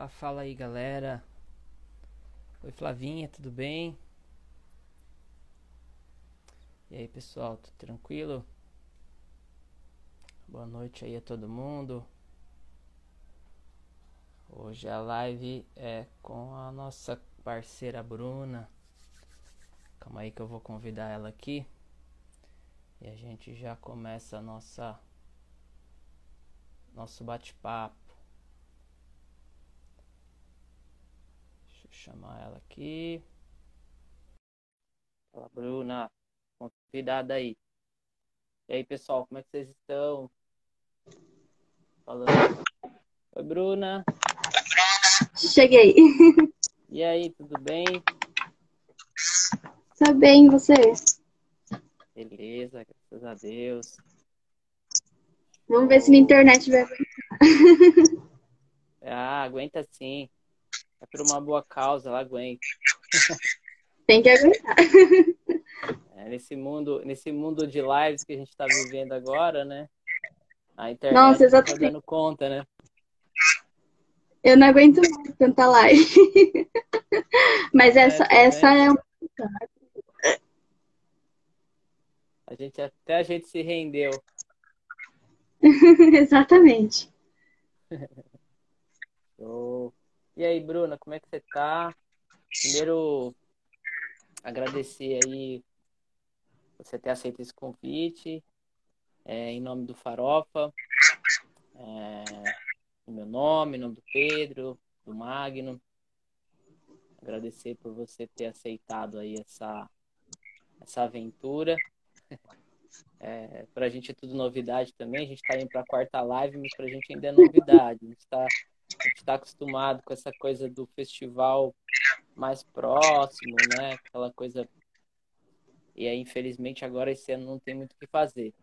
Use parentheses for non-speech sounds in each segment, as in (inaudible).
Opa, fala aí galera. Oi Flavinha, tudo bem? E aí pessoal, tudo tranquilo? Boa noite aí a todo mundo. Hoje a live é com a nossa parceira Bruna. Calma aí que eu vou convidar ela aqui. E a gente já começa a nossa nosso bate-papo. Deixa eu chamar ela aqui. Fala, Bruna. Convidada aí. E aí, pessoal, como é que vocês estão? Falando. Oi, Bruna. Cheguei. E aí, tudo bem? Tá bem, você? Beleza, graças a Deus. Vamos ver se na internet vai aguentar. Ah, aguenta sim. É por uma boa causa, ela aguenta. Tem que aguentar. (laughs) É, nesse mundo, nesse mundo de lives que a gente está vivendo agora, né? A internet Nossa, tá exatamente. dando conta, né? Eu não aguento mais tanta live. (laughs) Mas essa, também. essa é um. A gente até a gente se rendeu. (laughs) Exatamente. Show. E aí, Bruna, como é que você tá? Primeiro, agradecer aí você ter aceito esse convite, é, em nome do Farofa, é, meu nome, em nome do Pedro, do Magno. Agradecer por você ter aceitado aí essa, essa aventura. É, pra gente é tudo novidade também. A gente tá indo pra quarta live, mas pra gente ainda é novidade. A gente tá, a gente tá acostumado com essa coisa do festival mais próximo, né? Aquela coisa. E aí, infelizmente, agora esse ano não tem muito o que fazer.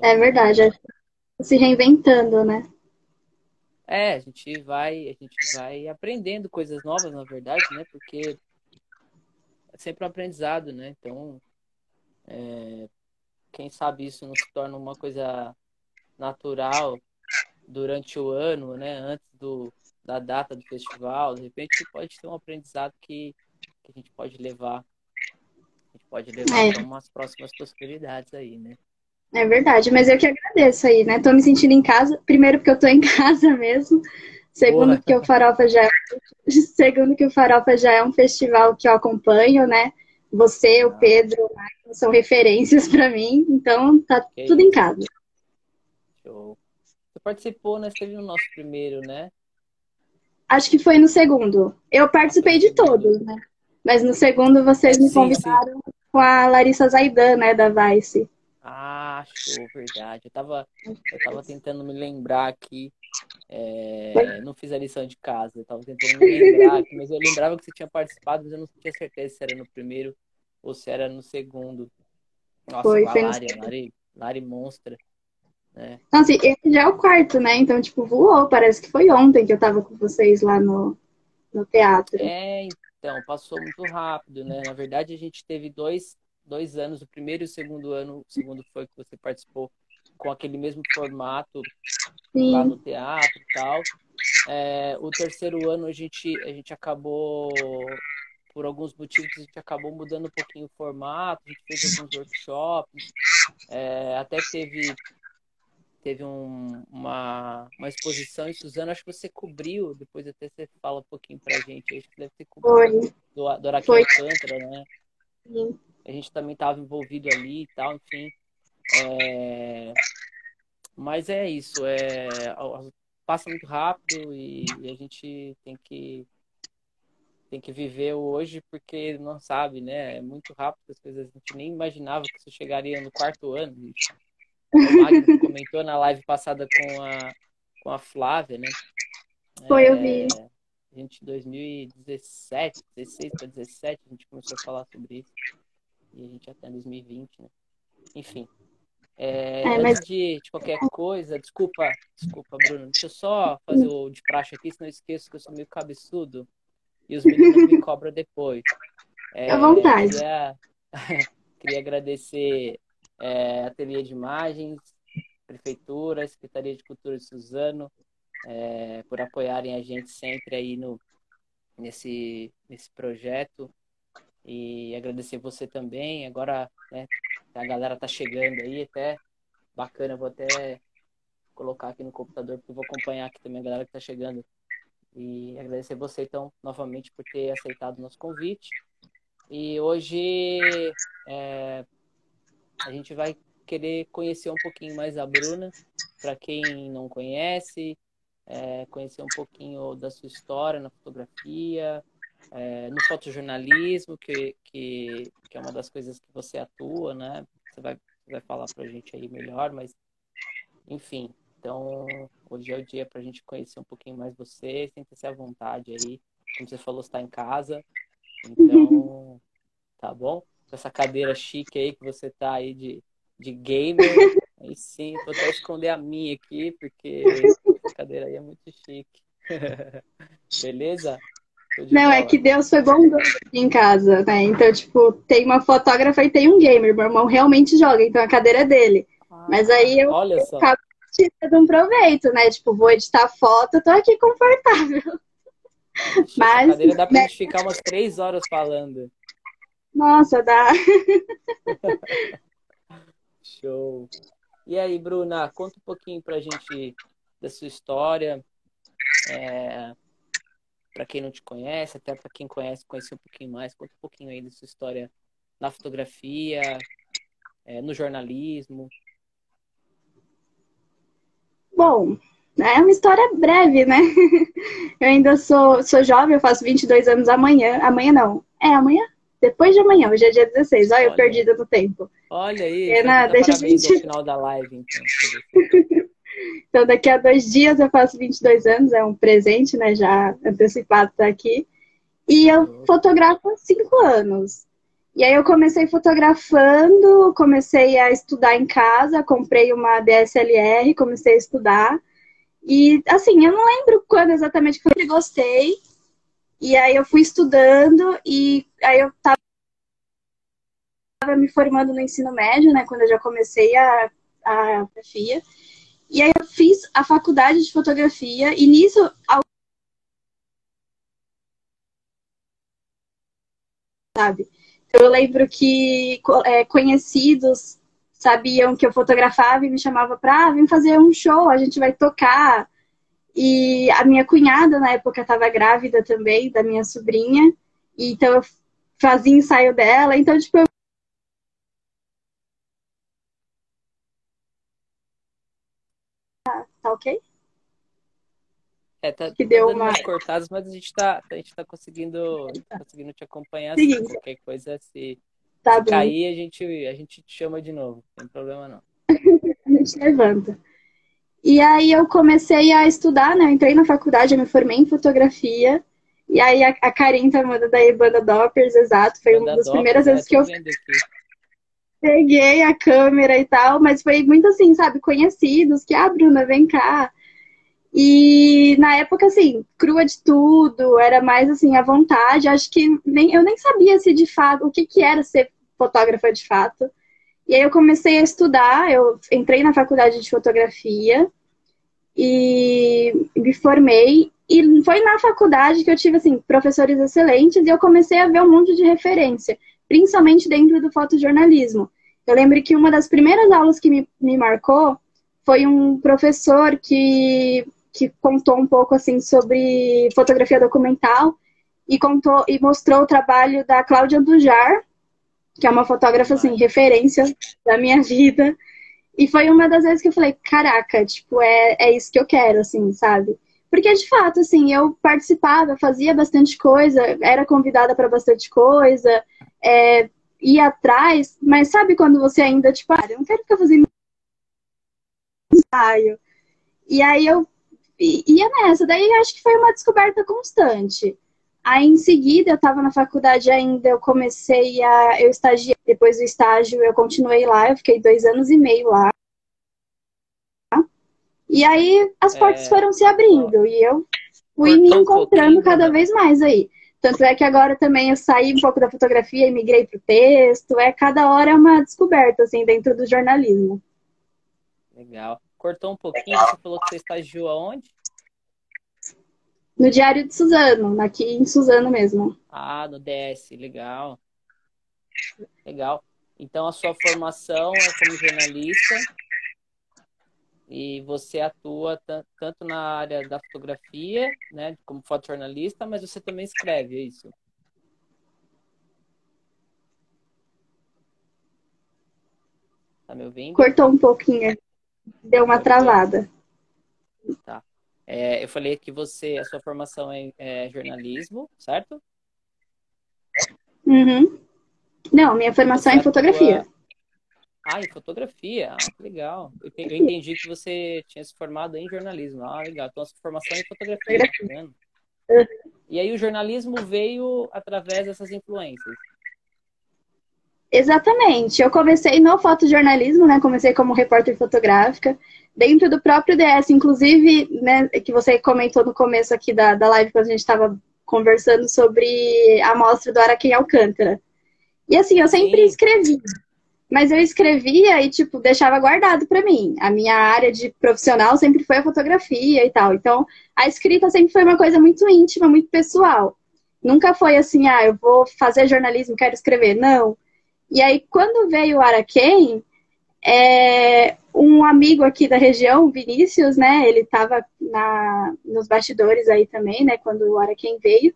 É verdade. é Se reinventando, né? É, a gente vai, a gente vai aprendendo coisas novas, na verdade, né? Porque é sempre um aprendizado, né? Então, é, quem sabe isso não se torna uma coisa natural durante o ano, né? Antes do, da data do festival, de repente pode ter um aprendizado que, que a gente pode levar, a gente pode levar É. para umas próximas possibilidades aí, né? É verdade. Mas eu que agradeço aí, né? Tô me sentindo em casa. Primeiro, porque eu tô em (laughs) casa mesmo. Segundo, Boa. porque o Farofa já é... (laughs) Segundo, que o Farofa já é um festival que eu acompanho, né? Você, o Ah. Pedro, o Marcos são referências pra mim. Então, tá Que tudo em casa. Show. Participou, né? Você teve no nosso primeiro, né? Acho que foi no segundo. Eu participei de todos, né? Mas no segundo vocês me Sim, convidaram com a Larissa Zaidan, né, da Vice. Ah, show, verdade. Eu tava, eu tava tentando me lembrar aqui. é, não fiz a lição de casa. Eu tava tentando me lembrar aqui, mas eu lembrava que você tinha participado, mas eu não tinha certeza se era no primeiro ou se era no segundo. Nossa, Foi, a Lari. Lari, Lari Monstra. Então, assim, esse já é o quarto, né? Então, tipo, voou. Parece que foi ontem que eu tava com vocês lá no, no teatro. É, então, passou muito rápido, né? Na verdade, a gente teve dois, dois anos, o primeiro e o segundo ano. O segundo foi que você participou com aquele mesmo formato lá Sim, no teatro e tal. É, o terceiro ano a gente, a gente acabou, por alguns motivos, a gente acabou mudando um pouquinho o formato, a gente fez alguns workshops, é, até teve, teve um- uma, uma exposição em Suzano, acho que você cobriu, depois até você fala um pouquinho pra gente, acho que deve ter cobrido foi. do, do Araquém. Alcântara, né? Sim. A gente também estava envolvido ali e tal, enfim. É, Mas é isso, é... passa muito rápido e e a gente tem que tem que viver o hoje porque não sabe, né? É muito rápido as coisas, a gente nem imaginava que isso chegaria no quarto ano. gente. O Magno comentou na live passada com a, com a Flávia, né? Foi, eu vi. É, A gente, em 2017, 16 para 17, a gente começou a falar sobre isso. E a gente até em 2020, né? Enfim. É, É, mas- Antes de, de qualquer coisa, desculpa, desculpa, Bruno. Deixa eu só fazer o de praxe aqui, senão eu esqueço que eu sou meio cabeçudo e os meninos me cobram depois. É, À vontade. Queria, (laughs) queria agradecer é, Ateliê de Imagens, Prefeitura, Secretaria de Cultura de Suzano, é, por apoiarem a gente sempre aí no, nesse, nesse projeto. E agradecer você também. Agora, né, a galera tá chegando aí, até bacana, vou até colocar aqui no computador, porque vou acompanhar aqui também a galera que tá chegando. E agradecer você, então, novamente, por ter aceitado o nosso convite. E hoje é, a gente vai querer conhecer um pouquinho mais a Bruna, para quem não conhece, é, conhecer um pouquinho da sua história na fotografia, é, no fotojornalismo, que, que, que, é uma das coisas que você atua, né? Você vai, vai falar para a gente aí melhor, mas enfim. Então, hoje é o dia para a gente conhecer um pouquinho mais você, sinta-se à vontade aí. Como você falou, está em casa. Então, tá bom? Com essa cadeira chique aí que você tá aí de, de gamer. (laughs) Aí sim, vou até esconder a minha aqui, porque essa cadeira aí é muito chique. (laughs) Beleza? Não, é que Deus foi bondoso aqui em casa, né? Então, tipo, tem uma fotógrafa e tem um gamer. Meu irmão realmente joga, então a cadeira é dele. Ah, Mas aí eu, olha só. acabo tirando um proveito, né? Tipo, vou editar foto, tô aqui confortável. Mas. A cadeira dá pra né? gente ficar umas três horas falando. Nossa, dá. Show. E aí, Bruna, conta um pouquinho pra gente da sua história. É, para quem não te conhece, até para quem conhece, conhecer um pouquinho mais, conta um pouquinho aí da sua história na fotografia, é, no jornalismo. Bom, é uma história breve, né? Eu ainda sou, sou jovem, eu faço 22 anos amanhã. Amanhã não. É amanhã? Depois de amanhã, hoje é dia 16. Olha, Olha. eu perdida no tempo. Olha aí. Pena, deixa a gente... no final da live, então. (laughs) Então, daqui a dois dias eu faço 22 anos, é um presente, né? Já antecipado tá aqui. E eu fotografo há cinco anos. E aí eu comecei fotografando, comecei a estudar em casa, comprei uma DSLR, comecei a estudar. E assim, eu não lembro quando exatamente que eu gostei. E aí eu fui estudando e aí eu tava me formando no ensino médio, né? Quando eu já comecei a, a fotografia. E aí eu fiz a faculdade de fotografia e nisso sabe? Então, eu lembro que é, conhecidos sabiam que eu fotografava e me chamava para ah, vir fazer um show, a gente vai tocar. E a minha cunhada na época estava grávida também da minha sobrinha, e então eu fazia ensaio dela, então tipo eu tá ok? É, tá, que deu tá uma... umas cortadas, mas a gente tá, a gente tá conseguindo, tá conseguindo te acompanhar. Assim, qualquer coisa, se, tá se cair, a gente, a gente te chama de novo. Não tem problema não. (laughs) a gente levanta. E aí eu comecei a estudar, né? Eu entrei na faculdade, eu me formei em fotografia. E aí a, a Karin tá mandando aí banda Doppers, exato. Foi banda uma das Doppers, primeiras vezes é, que eu peguei a câmera e tal, mas foi muito assim, sabe, conhecidos, que, ah, Bruna, vem cá. E na época, assim, crua de tudo, era mais assim, à vontade. Acho que nem, eu nem sabia se de fato, o que, que era ser fotógrafa de fato. E aí eu comecei a estudar, eu entrei na faculdade de fotografia e me formei. E foi na faculdade que eu tive, assim, professores excelentes e eu comecei a ver um monte de referência principalmente dentro do fotojornalismo. Eu lembro que uma das primeiras aulas que me, me marcou foi um professor que, que contou um pouco assim sobre fotografia documental e contou e mostrou o trabalho da Cláudia Dujar, que é uma fotógrafa assim referência da minha vida. E foi uma das vezes que eu falei, caraca, tipo, é, é isso que eu quero, assim, sabe? Porque, de fato, assim, eu participava, fazia bastante coisa, era convidada para bastante coisa, é, ia atrás, mas sabe quando você ainda, tipo, ah, eu não quero ficar fazendo ensaio. E aí eu ia nessa, daí acho que foi uma descoberta constante. Aí em seguida, eu estava na faculdade ainda, eu comecei a. Eu estagiei, depois do estágio eu continuei lá, eu fiquei dois anos e meio lá. E aí as portas é... foram se abrindo e eu fui me encontrando um cada né? vez mais aí. Tanto é que agora também eu saí um pouco da fotografia e migrei para o texto. É cada hora é uma descoberta, assim, dentro do jornalismo. Legal. Cortou um pouquinho, você falou que você estagiou aonde? No Diário de Suzano, aqui em Suzano mesmo. Ah, no DS, legal. Legal. Então a sua formação é como jornalista e você atua tanto na área da fotografia, né, como fotojornalista, mas você também escreve, é isso? Tá me ouvindo? Cortou um pouquinho, deu uma travada. Tá. É, eu falei que você, a sua formação é, é jornalismo, certo? Uhum. Não, minha formação é em fotografia. Atua... Ah, em fotografia? Ah, legal. Eu entendi que você tinha se formado em jornalismo. Ah, legal. Então, a sua formação é em fotografia, tá vendo? E aí o jornalismo veio através dessas influências. Exatamente. Eu comecei no fotojornalismo, né? Comecei como repórter fotográfica, dentro do próprio DS, inclusive, né, que você comentou no começo aqui da, da live, quando a gente estava conversando sobre a mostra do Araquém Alcântara. E assim, eu sempre Sim. escrevi. Mas eu escrevia e, tipo, deixava guardado para mim. A minha área de profissional sempre foi a fotografia e tal. Então, a escrita sempre foi uma coisa muito íntima, muito pessoal. Nunca foi assim, ah, eu vou fazer jornalismo, quero escrever. Não. E aí, quando veio o Araquém, é, um amigo aqui da região, Vinícius, né? Ele estava nos bastidores aí também, né? Quando o Araquém veio.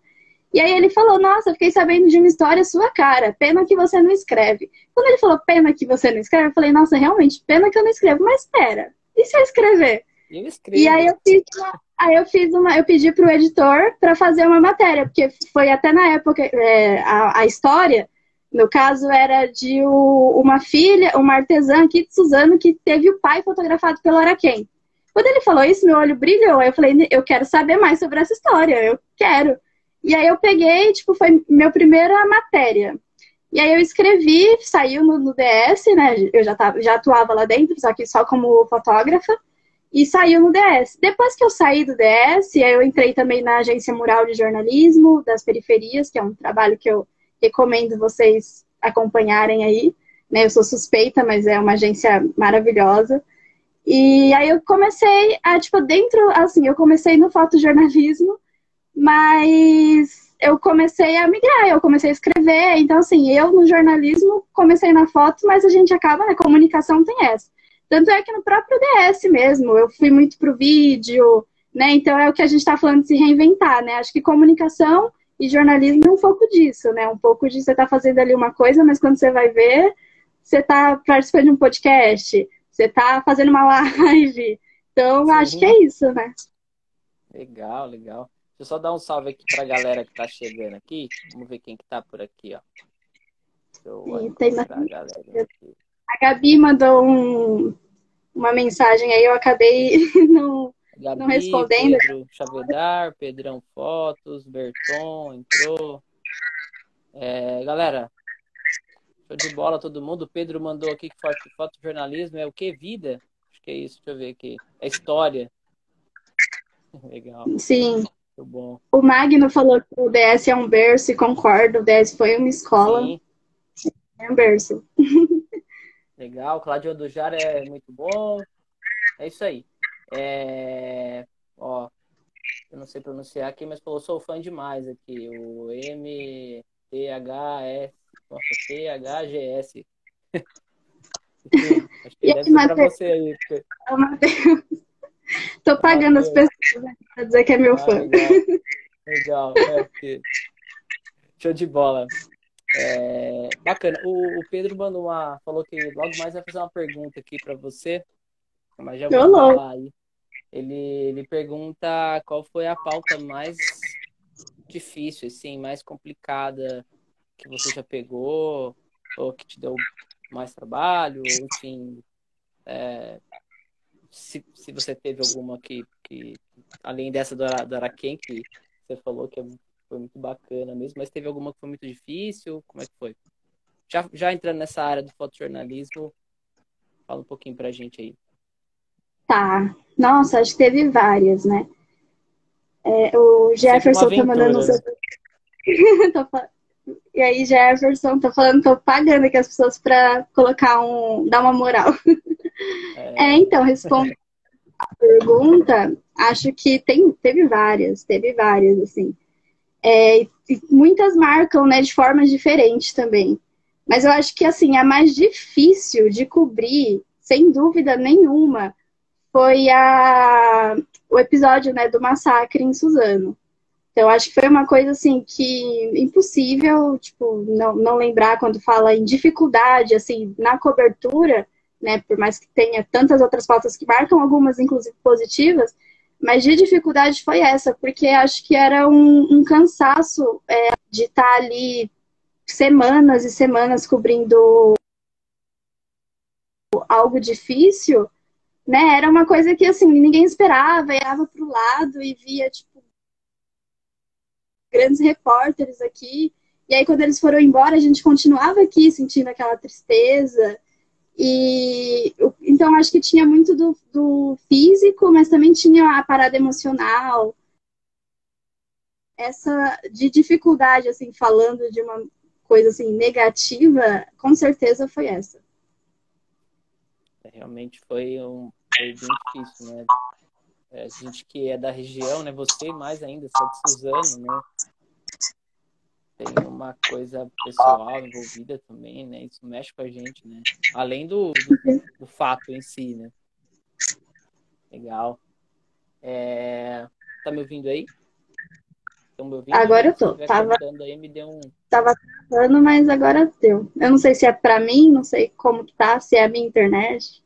E aí ele falou, nossa, fiquei sabendo de uma história sua cara, pena que você não escreve. Quando ele falou, pena que você não escreve, eu falei, nossa, realmente, pena que eu não escrevo. Mas espera, e se eu escrever? Eu e aí eu fiz uma, aí eu fiz uma, eu pedi pro editor para fazer uma matéria, porque foi até na época, é, a, a história, no caso, era de uma filha, uma artesã aqui de Suzano, que teve o pai fotografado pelo Araquém. Quando ele falou isso, meu olho brilhou. Aí eu falei, eu quero saber mais sobre essa história, eu quero. E aí eu peguei, tipo, foi minha primeira matéria. E aí eu escrevi, saiu no, no DS, né? Eu já, tava, já atuava lá dentro, só que só como fotógrafa. E saiu no DS. Depois que eu saí do DS, aí eu entrei também na Agência Mural de Jornalismo das Periferias, que é um trabalho que eu recomendo vocês acompanharem aí. Né? Eu sou suspeita, mas é uma agência maravilhosa. E aí eu comecei a, tipo, dentro, assim, eu comecei no fotojornalismo, mas eu comecei a migrar, eu comecei a escrever. Então, assim, eu no jornalismo comecei na foto, mas a gente acaba, né? Comunicação tem essa. Tanto é que no próprio DS mesmo, eu fui muito pro vídeo, né? Então é o que a gente está falando de se reinventar, né? Acho que comunicação e jornalismo é um pouco disso, né? Um pouco de você tá fazendo ali uma coisa, mas quando você vai ver, você tá participando de um podcast, você tá fazendo uma (laughs) live. Então, Sim. acho que é isso, né? Legal, legal. Deixa eu só dar um salve aqui pra galera que tá chegando aqui. Vamos ver quem que tá por aqui, ó. Sim, tem a, a Gabi mandou um, uma mensagem aí, eu acabei (laughs) não, Gabi, não respondendo. Pedro Chavedar, Pedrão Fotos, Berton entrou. É, galera, show de bola todo mundo. O Pedro mandou aqui que foto, fotojornalismo é o que? Vida? Acho que é isso, deixa eu ver aqui. É história. (laughs) Legal. Sim. Muito bom. O Magno falou que o DS é um berço e concordo. O DS foi uma escola. Sim. É um berço. (laughs) Legal. Claudio Dujar é muito bom. É isso aí. É... Ó, eu não sei pronunciar aqui, mas falou, sou fã demais aqui. O M T H S. Nossa, T H G S. (laughs) Acho que deve ser pra você aí. Porque... Tô pagando as pessoas né, pra dizer que é meu ah, fã. Legal, legal. (laughs) É, porque... Show de bola. É, bacana. O, o, Pedro mandou uma, falou que logo mais vai fazer uma pergunta aqui para você. Mas já vou falar aí. Ele, ele pergunta qual foi a pauta mais difícil, assim, mais complicada que você já pegou, ou que te deu mais trabalho, ou, enfim, é, se, se você teve alguma que, que além dessa do, do Araquém, que você falou que é foi muito bacana mesmo, mas teve alguma que foi muito difícil? Como é que foi? Já, já entrando nessa área do fotojornalismo, fala um pouquinho pra gente aí. Tá. Nossa, acho que teve várias, né? É, o Jefferson tá mandando um... Né? (laughs) E aí, Jefferson, tá falando, tô pagando aqui as pessoas pra colocar um. dar uma moral. É, é então, respondo a pergunta. Acho que tem, teve várias, teve várias, assim. É, muitas marcam, né, de formas diferentes também. Mas eu acho que, assim, a mais difícil de cobrir, sem dúvida nenhuma, foi a, o episódio, né, do massacre em Suzano. Então, acho que foi uma coisa, assim, que impossível, tipo, não, não lembrar quando fala em dificuldade, assim, na cobertura, né, por mais que tenha tantas outras pautas que marcam, algumas, inclusive, positivas, mas de dificuldade foi essa, porque acho que era um, um cansaço é, de estar tá ali semanas e semanas cobrindo algo difícil, né? Era uma coisa que assim ninguém esperava, olhava para o lado e via tipo grandes repórteres aqui. E aí quando eles foram embora, a gente continuava aqui sentindo aquela tristeza. E então acho que tinha muito do, do físico, mas também tinha a parada emocional. Essa de dificuldade, assim, falando de uma coisa assim negativa, com certeza foi essa. Realmente foi um foi bem difícil, né? É, a gente que é da região, né? Você mais ainda, você é de Suzano, né? tem uma coisa pessoal envolvida também, né? Isso mexe com a gente, né? Além do, do, do fato em si, né? Legal. É... Tá me ouvindo aí? Estão me ouvindo? Agora eu tô. Tava... Aí, me deu um... Tava travando, mas agora deu. Eu não sei se é pra mim, não sei como que tá, se é a minha internet.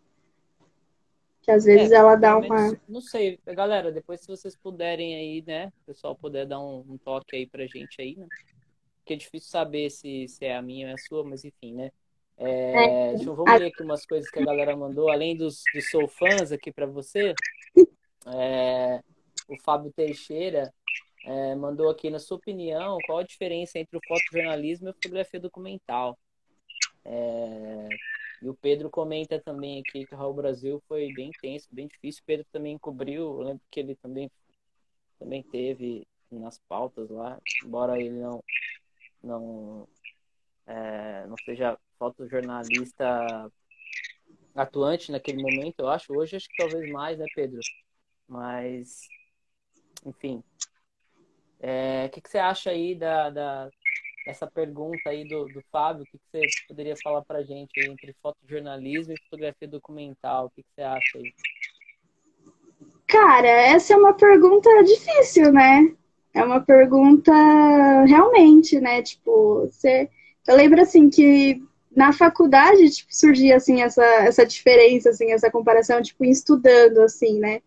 Que às vezes é, ela dá uma. Não sei, galera, depois se vocês puderem aí, né? O pessoal puder dar um, um toque aí pra gente aí, né? que é difícil saber se, se é a minha ou é a sua, mas enfim, né? É, deixa eu ler aqui umas coisas que a galera mandou, além dos, dos sou fãs aqui para você. (laughs) É, o Fábio Teixeira é, mandou aqui, na sua opinião, qual a diferença entre o fotojornalismo e a fotografia documental? É, e o Pedro comenta também aqui que o Raul Brasil foi bem intenso, bem difícil. O Pedro também cobriu, eu lembro que ele também, também teve nas pautas lá, embora ele não, não, é, não seja fotojornalista atuante naquele momento, eu acho. Hoje acho que talvez mais, né, Pedro? Mas, enfim. É, o que, que você acha aí da, da, dessa pergunta aí do, do Fábio? O que, que você poderia falar pra gente aí, entre fotojornalismo e fotografia documental? O que, que você acha aí? Cara, essa é uma pergunta difícil, né? É uma pergunta realmente, né? Tipo, você. Eu lembro assim que na faculdade tipo, surgia assim essa, essa diferença, assim, essa comparação, tipo, estudando, assim, né?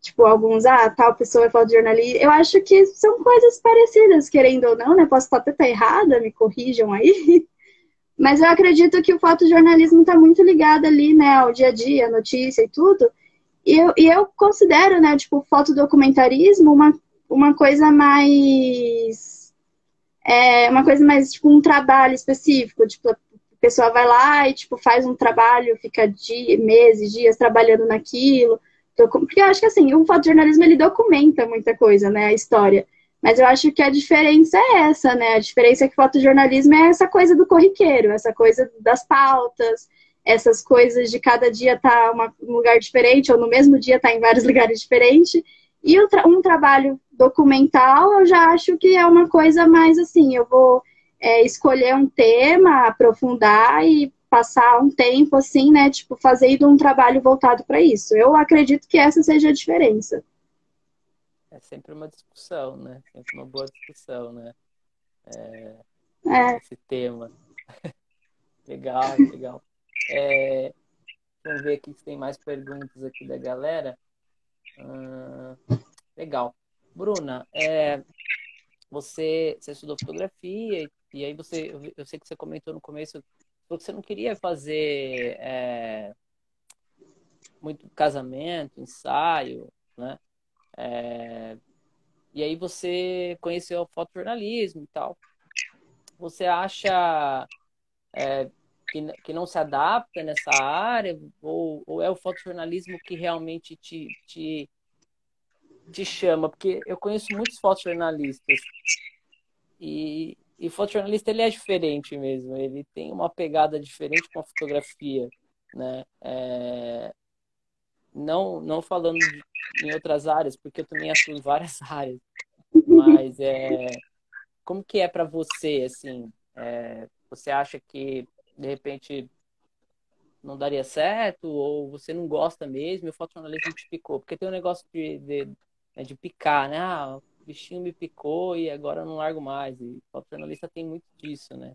Tipo, alguns, ah, tal pessoa é fotojornalista. Eu acho que são coisas parecidas, querendo ou não, né? Posso até estar errada, me corrijam aí. (laughs) Mas eu acredito que o fotojornalismo está muito ligado ali, né, ao dia a dia, notícia e tudo. E eu, e eu considero, né, tipo, fotodocumentarismo uma uma coisa mais. É, uma coisa mais, tipo, um trabalho específico. Tipo, a pessoa vai lá e, tipo, faz um trabalho, fica dia, meses, dias trabalhando naquilo. Porque eu acho que, assim, o fotojornalismo, ele documenta muita coisa, né? A história. Mas eu acho que a diferença é essa, né? A diferença é que o fotojornalismo é essa coisa do corriqueiro, essa coisa das pautas, essas coisas de cada dia estar tá um lugar diferente, ou no mesmo dia estar tá em vários (laughs) lugares diferentes. E um trabalho documental, eu já acho que é uma coisa mais assim, eu vou é, escolher um tema, aprofundar e passar um tempo assim, né, tipo, fazendo um trabalho voltado para isso. Eu acredito que essa seja a diferença. É sempre uma discussão, né? Sempre uma boa discussão, né? É, é. Esse tema. (laughs) legal, legal. É, vamos ver aqui se tem mais perguntas aqui da galera. Ah, legal. Bruna, é, você, você estudou fotografia e, aí você, eu, sei que você comentou no começo você não queria fazer é, muito casamento, ensaio, né? É, e aí você conheceu o fotojornalismo e tal. Você acha é, que, que não se adapta nessa área? Ou, ou é o fotojornalismo que realmente te, te, te chama? Porque eu conheço muitos fotojornalistas e, e fotojornalista ele é diferente mesmo. Ele tem uma pegada diferente com a fotografia, né? É, não, não falando de, em outras áreas, porque eu também atuo em várias (laughs) áreas, mas é, como que é para você, assim, é, você acha que, de repente, não daria certo, ou você não gosta mesmo, e o fotojornalismo te picou? Porque tem um negócio de, de, né, de picar, né? Ah, o bichinho me picou e agora eu não largo mais. E o fotojornalista tem muito disso, né?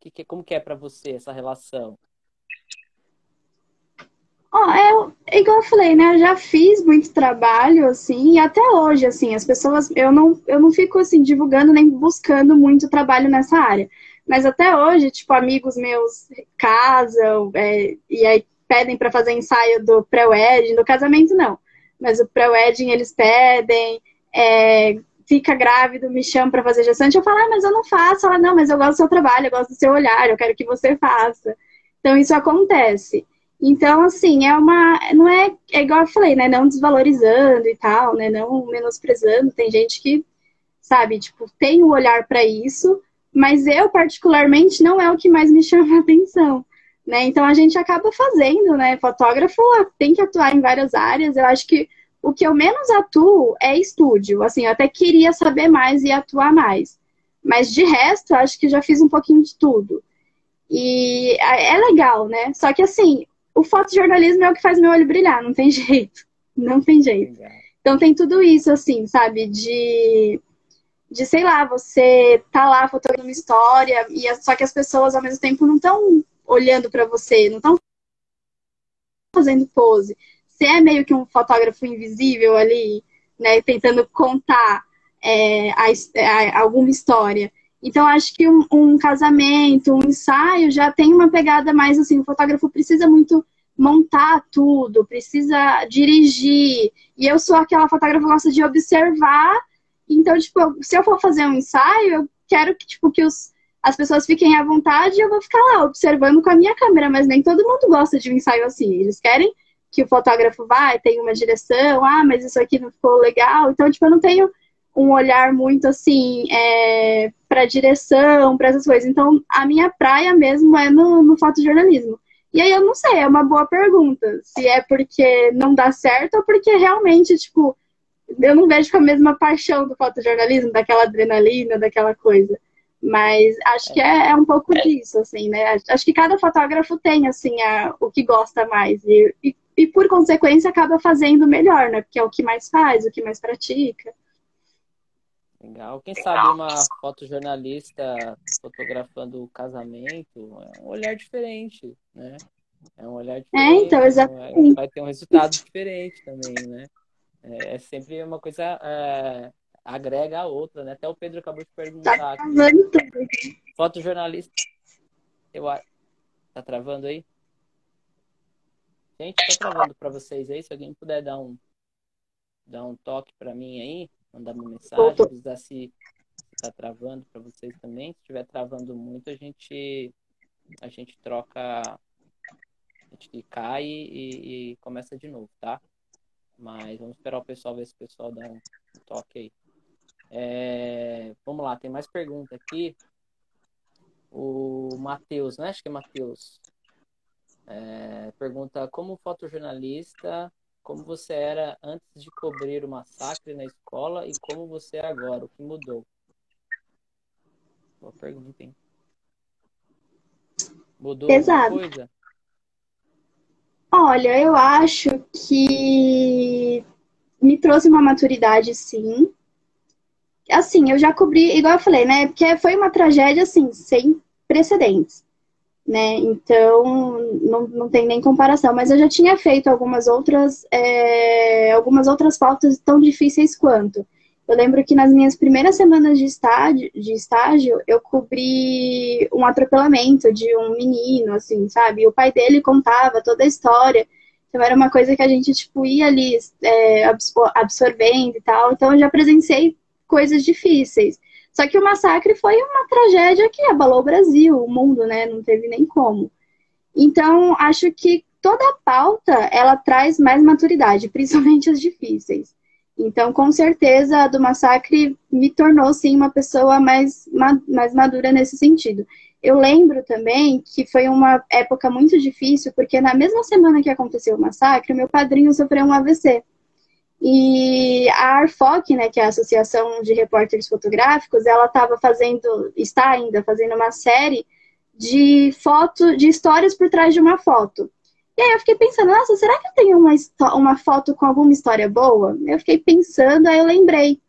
Que, que, como que é para você essa relação? Oh, é, igual eu falei, né? Eu já fiz muito trabalho, assim, e até hoje, assim, as pessoas, eu não, eu não fico, assim, divulgando nem buscando muito trabalho nessa área. Mas até hoje, tipo, amigos meus casam, é, e aí pedem para fazer ensaio do pré-wedding, do casamento não. Mas o pré-wedding eles pedem, é, fica grávido, me chama para fazer gestante, eu falo, ah, mas eu não faço. Ela, não, mas eu gosto do seu trabalho, eu gosto do seu olhar, eu quero que você faça. Então isso acontece. Então, assim, é uma. Não é, é igual eu falei, né? Não desvalorizando e tal, né? Não menosprezando. Tem gente que, sabe, tipo, tem o um olhar para isso, mas eu, particularmente, não é o que mais me (laughs) chama a atenção. Né? Então a gente acaba fazendo, né? Fotógrafo tem que atuar em várias áreas. Eu acho que o que eu menos atuo é estúdio. Assim, eu até queria saber mais e atuar mais. Mas de resto, acho que já fiz um pouquinho de tudo. E é legal, né? Só que assim, o fotojornalismo é o que faz meu olho brilhar, não tem (laughs) jeito. Não tem jeito. Então tem tudo isso, assim, sabe? De, de sei lá, você tá lá fotografando uma história, e só que as pessoas ao mesmo tempo não estão olhando para você, não estão fazendo pose. Você é meio que um fotógrafo invisível ali, né? Tentando contar é, a, a, alguma história. Então, acho que um, um, casamento, um ensaio já tem uma pegada mais assim, o fotógrafo precisa muito montar tudo, precisa dirigir. E eu sou aquela fotógrafa que gosta de observar. Então, tipo, se eu for fazer um ensaio, eu quero que, tipo, que os, as pessoas fiquem à vontade e eu vou ficar lá observando com a minha câmera, mas nem todo mundo gosta de um ensaio assim. Eles querem que o fotógrafo vá, tenha uma direção, ah, mas isso aqui não ficou legal. Então, tipo, eu não tenho um olhar muito assim é, para direção, para essas coisas. Então, a minha praia mesmo é no, no fotojornalismo. E aí eu não sei, é uma boa pergunta. Se é porque não dá certo ou porque realmente, tipo, eu não vejo com a mesma paixão do fotojornalismo, daquela adrenalina, daquela coisa. Mas acho que é, é um pouco disso, assim, né? Acho que cada fotógrafo tem, assim, a, o que gosta mais. E, e, e por consequência acaba fazendo melhor, né? Porque é o que mais faz, o que mais pratica. Legal. Quem sabe uma fotojornalista fotografando o casamento é um olhar diferente, né? É um olhar é, diferente. É, então, exatamente. Vai ter um resultado diferente também, né? É, é sempre uma coisa é, agrega a outra, né? Até o Pedro acabou de perguntar. Tá travando tudo. Fotojornalista. Eu Tá travando aí? Gente, tá travando para vocês aí. Se alguém puder dar um dar um toque para mim aí, mandar uma mensagem, avisar se está travando para vocês também. Se estiver travando muito, a gente a gente troca, a gente cai e, e começa de novo, tá? Mas vamos esperar o pessoal ver se o pessoal dá um toque aí. É, vamos lá, tem mais pergunta aqui. O Matheus, né? Acho que é Matheus. É, pergunta como fotojornalista como você era antes de cobrir o massacre na escola e como você é agora, o que mudou? Boa pergunta, hein? Mudou Exato. alguma coisa? Olha, eu acho que me trouxe uma maturidade, sim. Assim, eu já cobri, igual eu falei, né? Porque foi uma tragédia, assim, sem precedentes né? Então não, não tem nem comparação. Mas eu já tinha feito algumas outras, é, algumas outras pautas tão difíceis quanto. Eu lembro que nas minhas primeiras semanas de estágio, de estágio, eu cobri um atropelamento de um menino, assim, sabe? O pai dele contava toda a história. Então era uma coisa que a gente, tipo, ia ali é, absorvendo e tal. Então eu já presenciei coisas difíceis. Só que o massacre foi uma tragédia que abalou o Brasil, o mundo, né? Não teve nem como. Então, acho que toda a pauta, ela traz mais maturidade, (laughs) principalmente as difíceis. Então, com certeza, a do massacre me tornou, sim, uma pessoa mais, mais madura nesse sentido. eu lembro também que foi uma época muito difícil, porque na mesma semana que aconteceu o massacre, meu padrinho sofreu um AVC. E a ARFOC, né, que é a Associação de Repórteres Fotográficos, ela estava fazendo, está ainda fazendo uma série de foto, de histórias por trás de uma foto. E aí eu fiquei pensando, nossa, será que eu tenho uma, uma foto com alguma história boa? Eu fiquei pensando, aí eu lembrei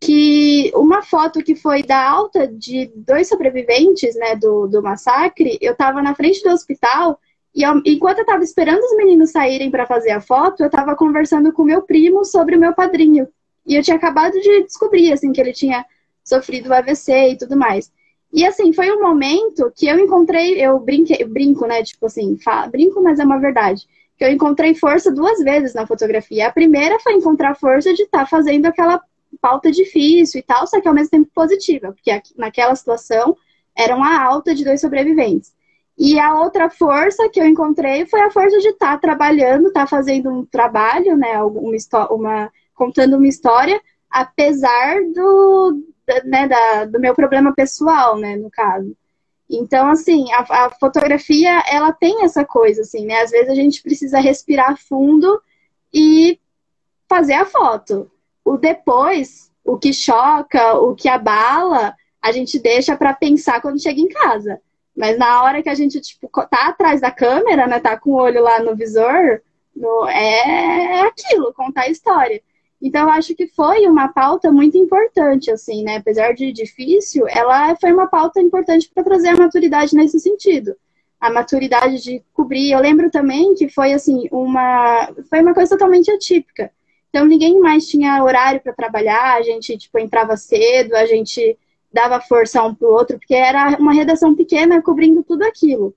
que uma foto que foi da alta de dois sobreviventes, né, do, do massacre, eu estava na frente do hospital e eu, enquanto eu estava esperando os meninos saírem para fazer a foto, eu estava conversando com meu primo sobre o meu padrinho. E eu tinha acabado de descobrir, assim, que ele tinha sofrido AVC e tudo mais. E assim, foi um momento que eu encontrei, eu brinquei, brinco, né? Tipo assim, fala, brinco, mas é uma verdade. Que eu encontrei força duas vezes na fotografia. A primeira foi encontrar força de estar tá fazendo aquela pauta difícil e tal, só que ao mesmo tempo positiva, porque naquela situação era uma alta de dois sobreviventes. E a outra força que eu encontrei foi a força de estar tá trabalhando, estar tá fazendo um trabalho, né, uma, uma, contando uma história, apesar do, né, da, do meu problema pessoal, né, no caso. Então, assim, a, a, fotografia, ela tem essa coisa, assim, né? Às vezes a gente precisa respirar fundo e fazer a foto. O depois, o que choca, o que abala, a gente deixa para pensar quando chega em casa. Mas na hora que a gente, tipo, tá atrás da câmera, né? Tá com o olho lá no visor, no, é, é aquilo, contar a história. Então, eu acho que foi uma pauta muito importante, assim, né? Apesar de difícil, ela foi uma pauta importante para trazer a maturidade nesse sentido. A maturidade de cobrir. Eu lembro também que foi, assim, uma. Foi uma coisa totalmente atípica. Então, ninguém mais tinha horário para trabalhar, a gente, tipo, entrava cedo, a gente dava força um pro outro, porque era uma redação pequena cobrindo tudo aquilo,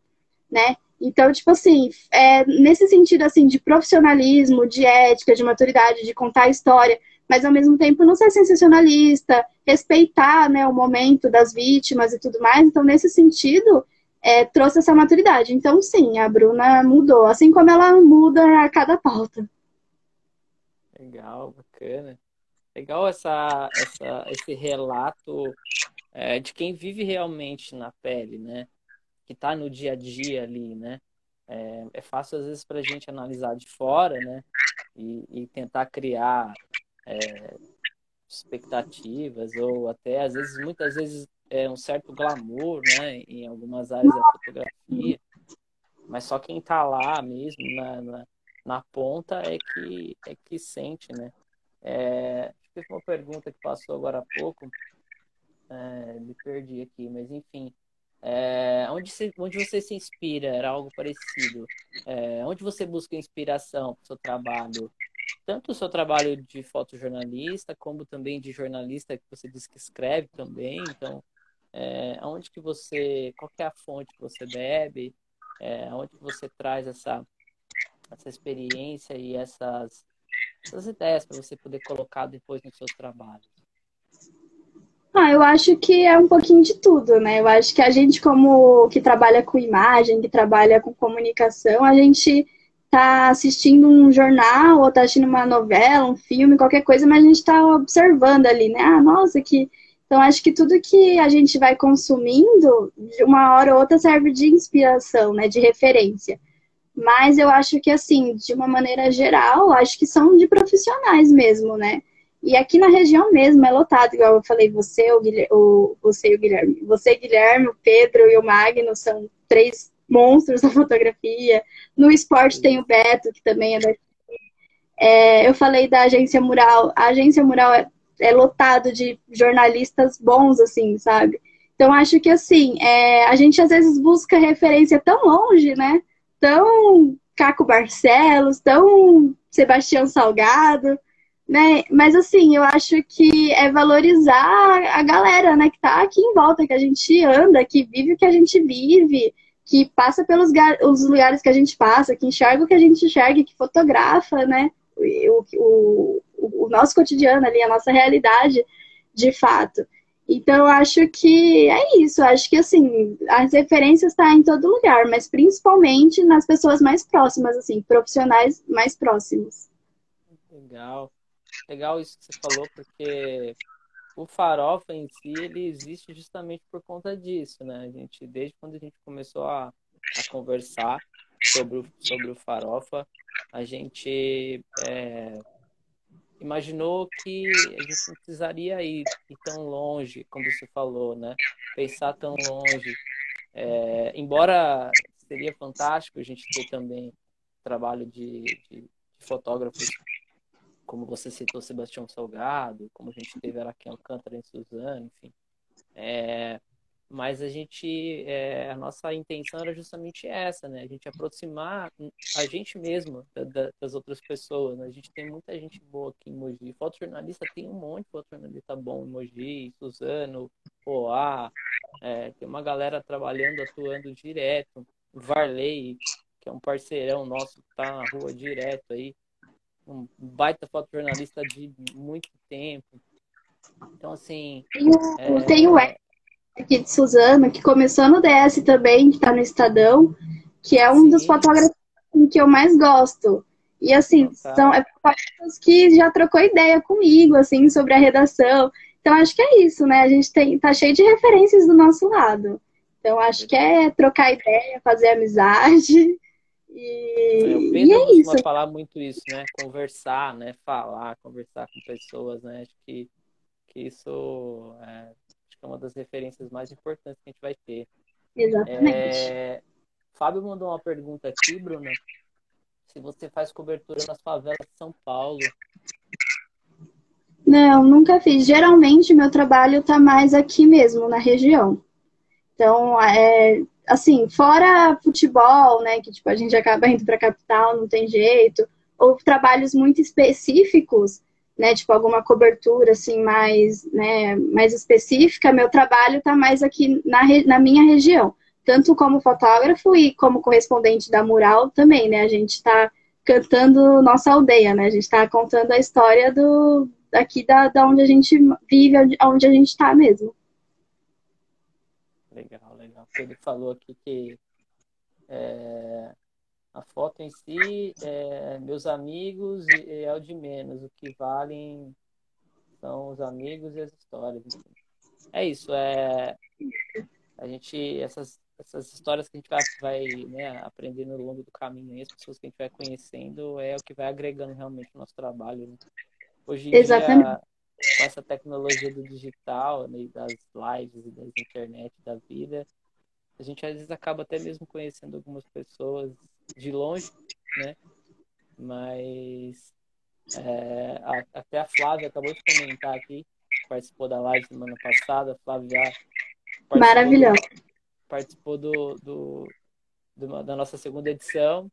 né? Então, tipo assim, é, nesse sentido assim de profissionalismo, de ética, de maturidade, de contar a história, mas ao mesmo tempo não ser sensacionalista, respeitar né, o momento das vítimas e tudo mais. Então, nesse sentido, é, trouxe essa maturidade. Então, sim, a Bruna mudou, assim como ela muda a cada pauta. Legal, bacana. Legal essa, essa, esse relato é, de quem vive realmente na pele, né? Que está no dia a dia ali, né? É, é fácil às vezes para a gente analisar de fora, né? E, e tentar criar é, expectativas ou até às vezes, muitas vezes, é um certo glamour, né? Em algumas áreas da fotografia. Mas só quem está lá mesmo na, na, na, ponta é que é que sente, né? É, teve uma pergunta que passou agora há pouco é, me perdi aqui, mas enfim. É, onde, se, onde você se inspira? Era algo parecido. É, onde você busca inspiração para o seu trabalho? Tanto o seu trabalho de fotojornalista, como também de jornalista que você diz que escreve também. Então, é, onde que você, qual é a fonte que você bebe? É, onde você traz essa, essa experiência e essas, essas ideias para você poder colocar depois nos seus trabalhos? Ah, eu acho que é um pouquinho de tudo, né? Eu acho que a gente, como que trabalha com imagem, que trabalha com comunicação, a gente tá assistindo um jornal ou tá assistindo uma novela, um filme, qualquer coisa, mas a gente tá observando ali, né? Ah, nossa, que. Então, acho que tudo que a gente vai consumindo, de uma hora ou outra, serve de inspiração, né? De referência. Mas eu acho que, assim, de uma maneira geral, acho que são de profissionais mesmo, né? E aqui na região mesmo é lotado, igual eu falei, você, o, Guilherme, o, você e o Guilherme. Você, Guilherme, o Pedro e o Magno são três monstros (laughs) da fotografia. No esporte tem o Beto, que também é daqui. É, eu falei da agência Mural. A agência Mural é, é lotado de jornalistas bons, assim, sabe? Então, acho que, assim, é, a gente às vezes busca referência tão longe, né? Tão Caco Barcelos, tão Sebastião Salgado, né? Mas assim, eu acho que é valorizar a galera, né, que tá aqui em volta, que a gente anda, que vive o que a gente vive, que passa pelos os lugares que a gente passa, que enxerga o que a gente enxerga, que fotografa, né? O, o, o nosso cotidiano ali, a nossa realidade, de fato. Então, acho que é isso. Acho que, assim, as referências estão tá em todo lugar, mas principalmente nas pessoas mais próximas, assim, profissionais mais próximos. Legal legal isso que você falou, porque o farofa em si, ele existe justamente por conta disso, né? A gente, desde quando a gente começou a, a conversar sobre o, sobre o farofa, a gente é, imaginou que a gente não precisaria ir, ir, tão longe, como você falou, né? Pensar tão longe. É, embora seria fantástico a gente ter também trabalho de, de, de fotógrafos como você citou Sebastião Salgado, como a gente teve Araquém Alcântara em Suzano, enfim. É, mas a gente, é, a nossa intenção era justamente essa, né? A gente aproximar a gente mesmo da, da, das outras pessoas. Né? A gente tem muita gente boa aqui em Mogi. Fotojornalista tem um monte de fotojornalista bom em Mogi, Suzano, Poá. É, tem uma galera trabalhando, atuando direto. Varley, que é um parceirão nosso que tá na rua direto aí um baita fotojornalista de muito tempo. Então, assim. Tem o, é... tem o aqui de Suzano, que começou no DS também, que está no Estadão, que é um Sim. dos fotógrafos que eu mais gosto. E assim, tá. são é fotógrafos que já trocou ideia comigo, assim, sobre a redação. Então acho que é isso, né? A gente tem, tá cheio de referências do nosso lado. Então acho que é trocar ideia, fazer amizade. (laughs) E, é, o Pedro e é isso. falar muito isso, né? Conversar, né? Falar, conversar com pessoas, né? Acho que, que isso é, que é uma das referências mais importantes que a gente vai ter. Exatamente. É, Fábio mandou uma pergunta aqui, Bruna. Se você faz cobertura nas favelas de São Paulo. Não, nunca fiz. Geralmente meu trabalho tá mais aqui mesmo, na região. Então, é, assim, fora futebol, né, que tipo a gente acaba indo para capital, não tem jeito, ou trabalhos muito específicos, né, tipo alguma cobertura assim mais, né, mais específica, meu trabalho está mais aqui na, na minha região, tanto como fotógrafo e como correspondente da Mural também, né? A gente está cantando nossa aldeia, né? A gente está contando a história do daqui da, da onde a gente vive, onde a gente está mesmo. Legal ele falou aqui que é, a foto em si, é, meus amigos é o de menos, o que valem são os amigos e as histórias. É isso, é a gente essas essas histórias que a gente vai, vai né, aprendendo ao longo do caminho, as pessoas que a gente vai conhecendo, é o que vai agregando realmente o nosso trabalho. Né? Hoje em Exatamente. dia, com essa tecnologia do digital, né, das lives e das internet da vida, a gente às vezes acaba até mesmo conhecendo algumas pessoas de longe, né? Mas é, a, até a Flávia acabou de comentar aqui, participou da live semana passada, a Flávia Maravilhosa. Participou do, do, do, da nossa segunda edição.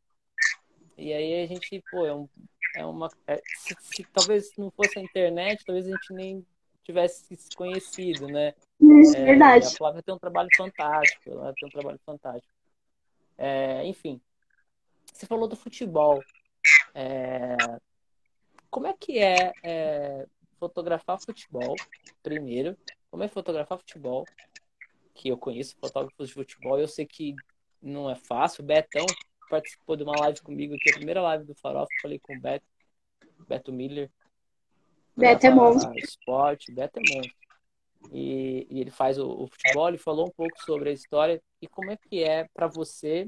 E aí a gente, pô, é, um, é uma. É, se, se, talvez não fosse a internet, talvez a gente nem tivesse se conhecido, né? é, verdade. A Flávia tem um trabalho fantástico, ela tem um trabalho fantástico. É, enfim, você falou do futebol. É, como é que é, é, fotografar futebol, primeiro? Como é fotografar futebol? Que eu conheço fotógrafos de futebol, eu sei que não é fácil. O Betão participou de uma live comigo, que é a primeira live do Farofa, falei com o Beto, Beto Miller. Beto é monstro. Esporte, Beto é monstro. E, e, ele faz o, o, futebol, ele falou um pouco sobre a história e como é que é para você,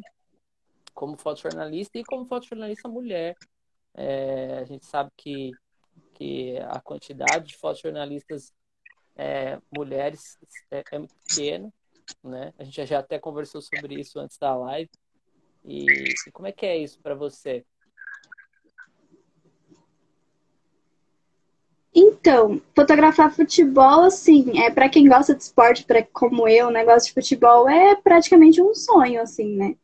como fotojornalista e como fotojornalista mulher. É, a gente sabe que, que a quantidade de fotojornalistas é, mulheres é, é, muito pequena, né? A gente já até conversou sobre isso antes da live. E, e como é que é isso para você? Então, fotografar futebol, assim, é para quem gosta de esporte, pra, como eu, negócio de futebol, é praticamente um sonho, assim, né?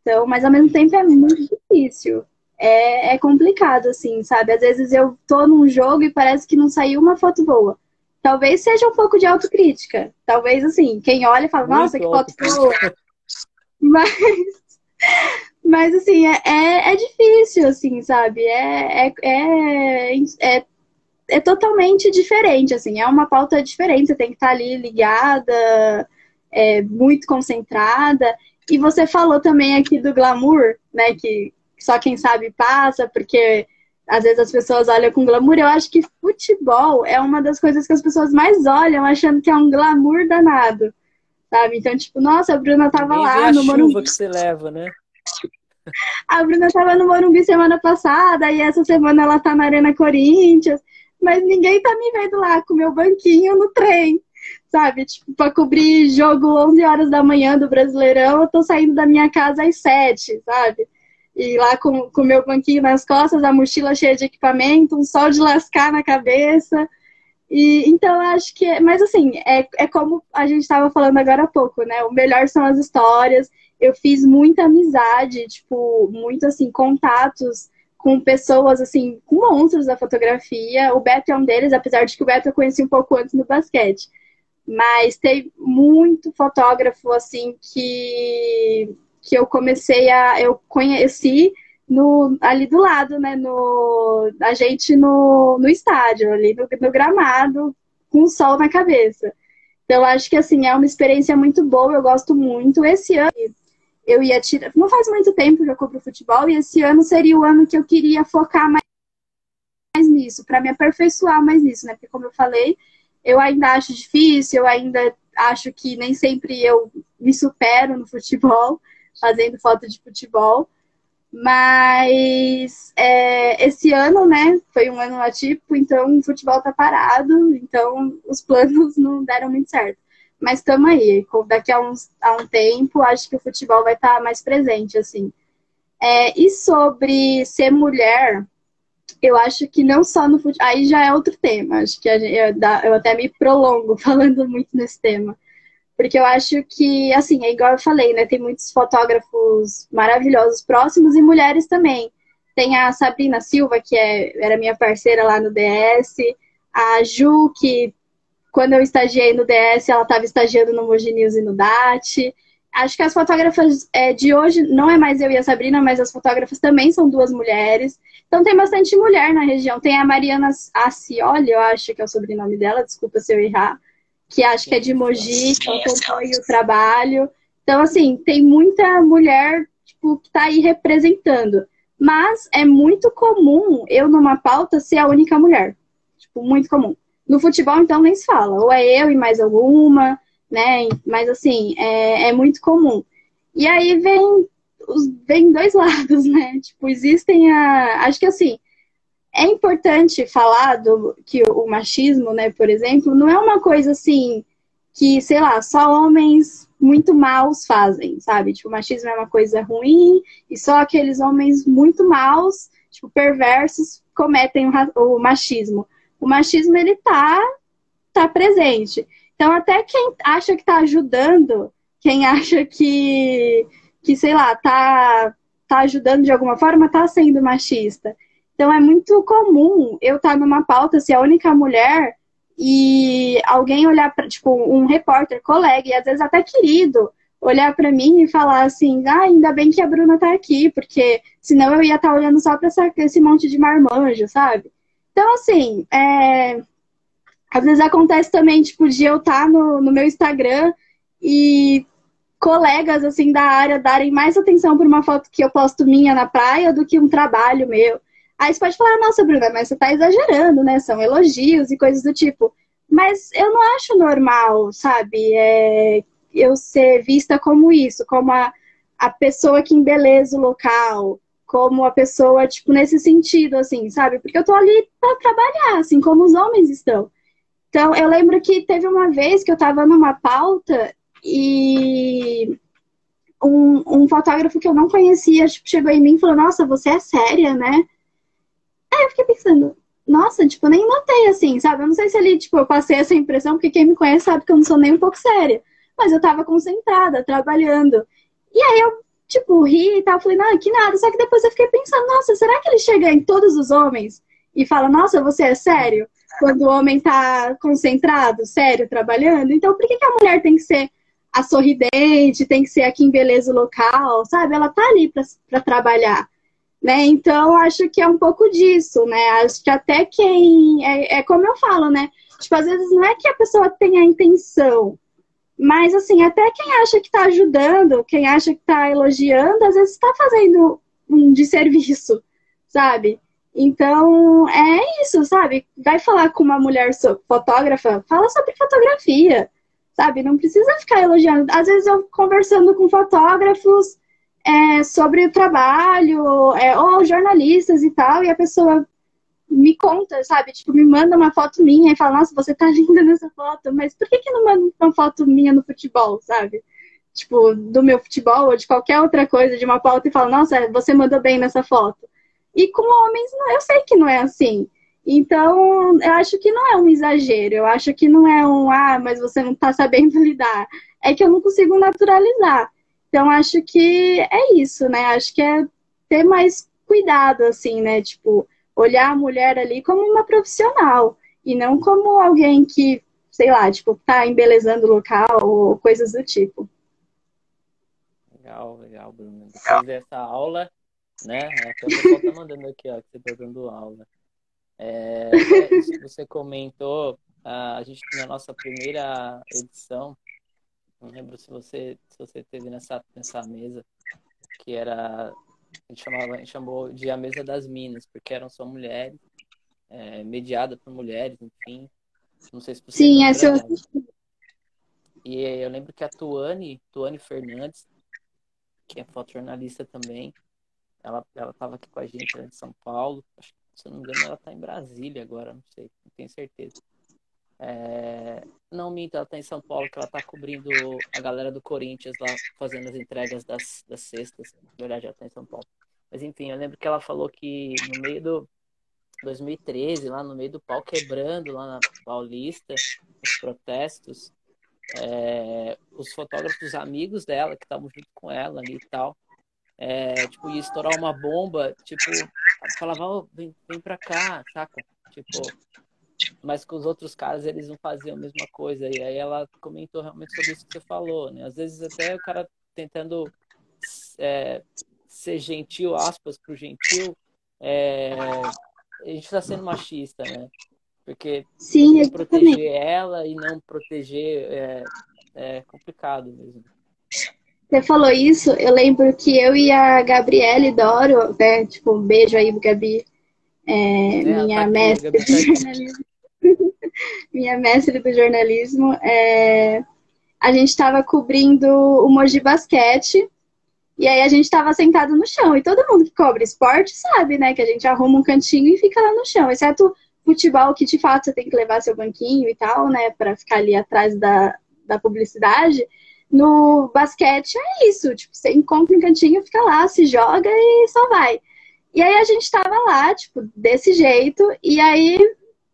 Então, mas ao mesmo tempo é muito difícil. É, é complicado, assim, sabe? Às vezes eu tô num jogo e parece que não saiu uma foto boa. Talvez seja um pouco de autocrítica. Talvez, assim, quem olha fala, nossa, que foto boa. (laughs) Mas, mas assim, é, é, é, difícil, assim, sabe? É, é, é, é é totalmente diferente, assim, é uma pauta diferente, você tem que estar ali ligada, é, muito concentrada. E você falou também aqui do glamour, né, que só quem sabe passa, porque às vezes as pessoas olham com glamour. Eu acho que futebol é uma das coisas que as pessoas mais olham, achando que é um glamour danado. Sabe? Então, tipo, nossa, a Bruna tava Nem lá a no Morumbi. chuva que você leva, né? A Bruna tava no Morumbi semana passada e essa semana ela tá na Arena Corinthians. Mas ninguém tá me vendo lá com meu banquinho no trem, sabe? Tipo, pra cobrir jogo 11 horas da manhã do Brasileirão, eu tô saindo da minha casa às 7, sabe? E lá com o meu banquinho nas costas, a mochila cheia de equipamento, um sol de lascar na cabeça. E, então, eu acho que. É, mas, assim, é, é como a gente estava falando agora há pouco, né? O melhor são as histórias. Eu fiz muita amizade, tipo, muito, assim, contatos com pessoas, assim, com monstros da fotografia. O Beto é um deles, apesar de que o Beto eu conheci um pouco antes no basquete. Mas tem muito fotógrafo, assim, que, que eu comecei a. Eu conheci no, ali do lado, né? No, a gente no, no estádio, ali no, no gramado, com o sol na cabeça. Então, acho que, assim, é uma experiência muito boa, eu gosto muito. Esse ano eu ia tirar. Não faz muito tempo que eu cubro futebol, e esse ano seria o ano que eu queria focar mais, mais nisso, para me aperfeiçoar mais nisso, né? Porque, como eu falei, eu ainda acho difícil, eu ainda acho que nem sempre eu me supero no futebol, (laughs) fazendo foto de futebol. Mas é, esse ano, né, foi um ano atípico, então o futebol tá parado, então os planos (laughs) não deram muito certo. Mas estamos aí. Daqui a, uns, a um tempo, acho que o futebol vai estar tá mais presente, assim. É, e sobre ser mulher, eu acho que não só no futebol. Aí já é outro tema. Acho que gente, eu, eu até me prolongo (laughs) falando muito nesse tema. Porque eu acho que, assim, é igual eu falei, né? Tem muitos fotógrafos maravilhosos próximos e mulheres também. Tem a Sabrina Silva, que é, era minha parceira lá no DS, a Ju, que quando eu estagiei no DS, ela estava estagiando no Mogi News e no DAT. Acho que as fotógrafas é, de hoje, não é mais eu e a Sabrina, mas as fotógrafas também são duas mulheres. Então tem bastante mulher na região. Tem a Mariana Acioli, eu acho que é o sobrenome dela, desculpa se eu errar, que acho que é de Mogi, que acompanha o trabalho. Então, assim, tem muita mulher tipo, que está aí representando. Mas é muito comum eu, numa pauta, ser a única mulher. Tipo, muito comum. No futebol, então, nem se fala. Ou é eu e mais alguma, né? Mas, assim, é, é muito comum. E aí vem, os, vem dois (laughs) lados, né? Tipo, existem a... Acho que, assim, é importante falar do, que o machismo, né, por exemplo, não é uma coisa, assim, que, sei lá, só homens muito maus fazem, sabe? Tipo, o machismo é uma coisa ruim e só aqueles homens muito maus, tipo, perversos, cometem o, o machismo o machismo ele tá, tá presente. Então, até quem acha que tá ajudando, quem acha que, que sei lá, tá, tá ajudando de alguma forma, tá sendo machista. Então, é muito comum eu estar tá numa pauta, ser a única mulher, e alguém olhar para, tipo, um repórter, colega, e às vezes até querido, olhar para mim e falar assim: ah, ainda bem que a Bruna tá aqui, porque senão eu ia estar tá olhando só para esse monte de marmanjo, sabe? Então, assim, é... às vezes acontece também, tipo, de eu estar tá no, no meu Instagram e colegas, assim, da área darem mais atenção por uma foto que eu posto minha na praia do que um trabalho meu. Aí você pode falar, nossa, Bruna, mas você tá exagerando, né? São elogios e coisas do tipo. Mas eu não acho normal, sabe? É, eu ser vista como isso, como a, a pessoa que embeleza o local, como a pessoa, tipo, nesse sentido, assim, sabe? Porque eu tô ali para trabalhar, assim, como os homens estão. Então, eu lembro que teve uma vez que eu tava numa pauta e um, um fotógrafo que eu não conhecia, tipo, chegou em mim e falou, nossa, você é séria, né? Aí eu fiquei pensando, nossa, tipo, nem notei, assim, sabe? Eu não sei se ali, tipo, eu passei essa impressão, porque quem me conhece sabe que eu não sou nem um pouco séria. Mas eu tava concentrada, trabalhando. E aí eu tipo, ri e tal. Falei, não, que nada. Só que depois eu fiquei pensando, nossa, será que ele chega em todos os homens e fala, nossa, você é sério? Quando o homem tá concentrado, sério, trabalhando. Então, por que, que a mulher tem que ser a sorridente, tem que ser aqui em beleza local, sabe? Ela tá ali para trabalhar. Né? Então, acho que é um pouco disso, né? Acho que até quem. É, é como eu falo, né? Tipo, às vezes não é que a pessoa tenha a intenção, mas, assim, até quem acha que está ajudando, quem acha que está elogiando, às vezes está fazendo um desserviço, sabe? Então, é isso, sabe? Vai falar com uma mulher fotógrafa, fala sobre fotografia, sabe? Não precisa ficar elogiando. Às vezes eu conversando com fotógrafos é, sobre o trabalho, é, ou jornalistas e tal, e a pessoa me conta, sabe? Tipo, me manda uma foto minha e fala, nossa, você tá (laughs) linda nessa foto, mas por que, que não manda uma foto minha no futebol, sabe? Tipo, do meu futebol ou de qualquer outra coisa, de uma pauta e fala, nossa, você mandou bem nessa foto. E com homens, eu sei que não é assim. Então, eu acho que não é um exagero, eu acho que não é um, ah, mas você não tá sabendo (laughs) lidar. É que eu não consigo naturalizar. Então, acho que é isso, né? Acho que é ter mais cuidado, assim, né? Tipo, olhar a mulher ali como uma profissional e não como alguém que, sei lá, tipo, tá embelezando o local ou coisas do tipo. Legal, legal, Bruno. Depois dessa aula, né? Até o pessoal tá mandando aqui, ó, que você tá dando aula. É, que você comentou, a gente na nossa primeira edição, não lembro se você se você teve nessa nessa mesa que era a gente, chamava, a gente chamou de a mesa das minas, porque eram só mulheres, é, mediada por mulheres, enfim. Não sei se você Sim, essa eu E eu lembro que a Tuane, Tuane Fernandes, que é fotojornalista também, ela, ela tava aqui com a gente, ela é de São Paulo. Acho se eu não me engano, ela tá em Brasília agora, não sei, não tenho certeza. É... Não, minta, ela tá em São Paulo, que ela tá cobrindo a galera do Corinthians lá, fazendo as entregas das, das cestas. Na verdade, ela tá em São Paulo. Mas enfim, eu lembro que ela falou que no meio do 2013, lá no meio do pau quebrando, lá na Paulista, os protestos, é... os fotógrafos amigos dela, que estavam junto com ela ali e tal, é, tipo, ia estourar uma bomba, tipo, falava, oh, vem, vem pra cá, saca? Tipo, mas com os outros caras eles não faziam a mesma coisa. E aí ela comentou realmente sobre isso que você falou, né? Às vezes até o cara tentando é, ser gentil, aspas, pro gentil, é, a gente está sendo machista, né? Porque Sim, proteger ela e não proteger é, é complicado mesmo. Você falou isso, eu lembro que eu e a Gabriele Doro, né? Tipo, um beijo aí, Gabi. É, é, minha tá mestre. (laughs) Tá minha mestre do jornalismo, é... a gente estava cobrindo o Moji Basquete, e aí a gente estava sentado no chão. E todo mundo que cobre esporte sabe, né? Que a gente arruma um cantinho e fica lá no chão. Exceto futebol, que de fato você tem que levar seu banquinho e tal, né? Para ficar ali atrás da, da publicidade. No basquete é isso. Tipo, você encontra um cantinho, fica lá, se joga e só vai. E aí a gente estava lá, tipo, desse jeito. E aí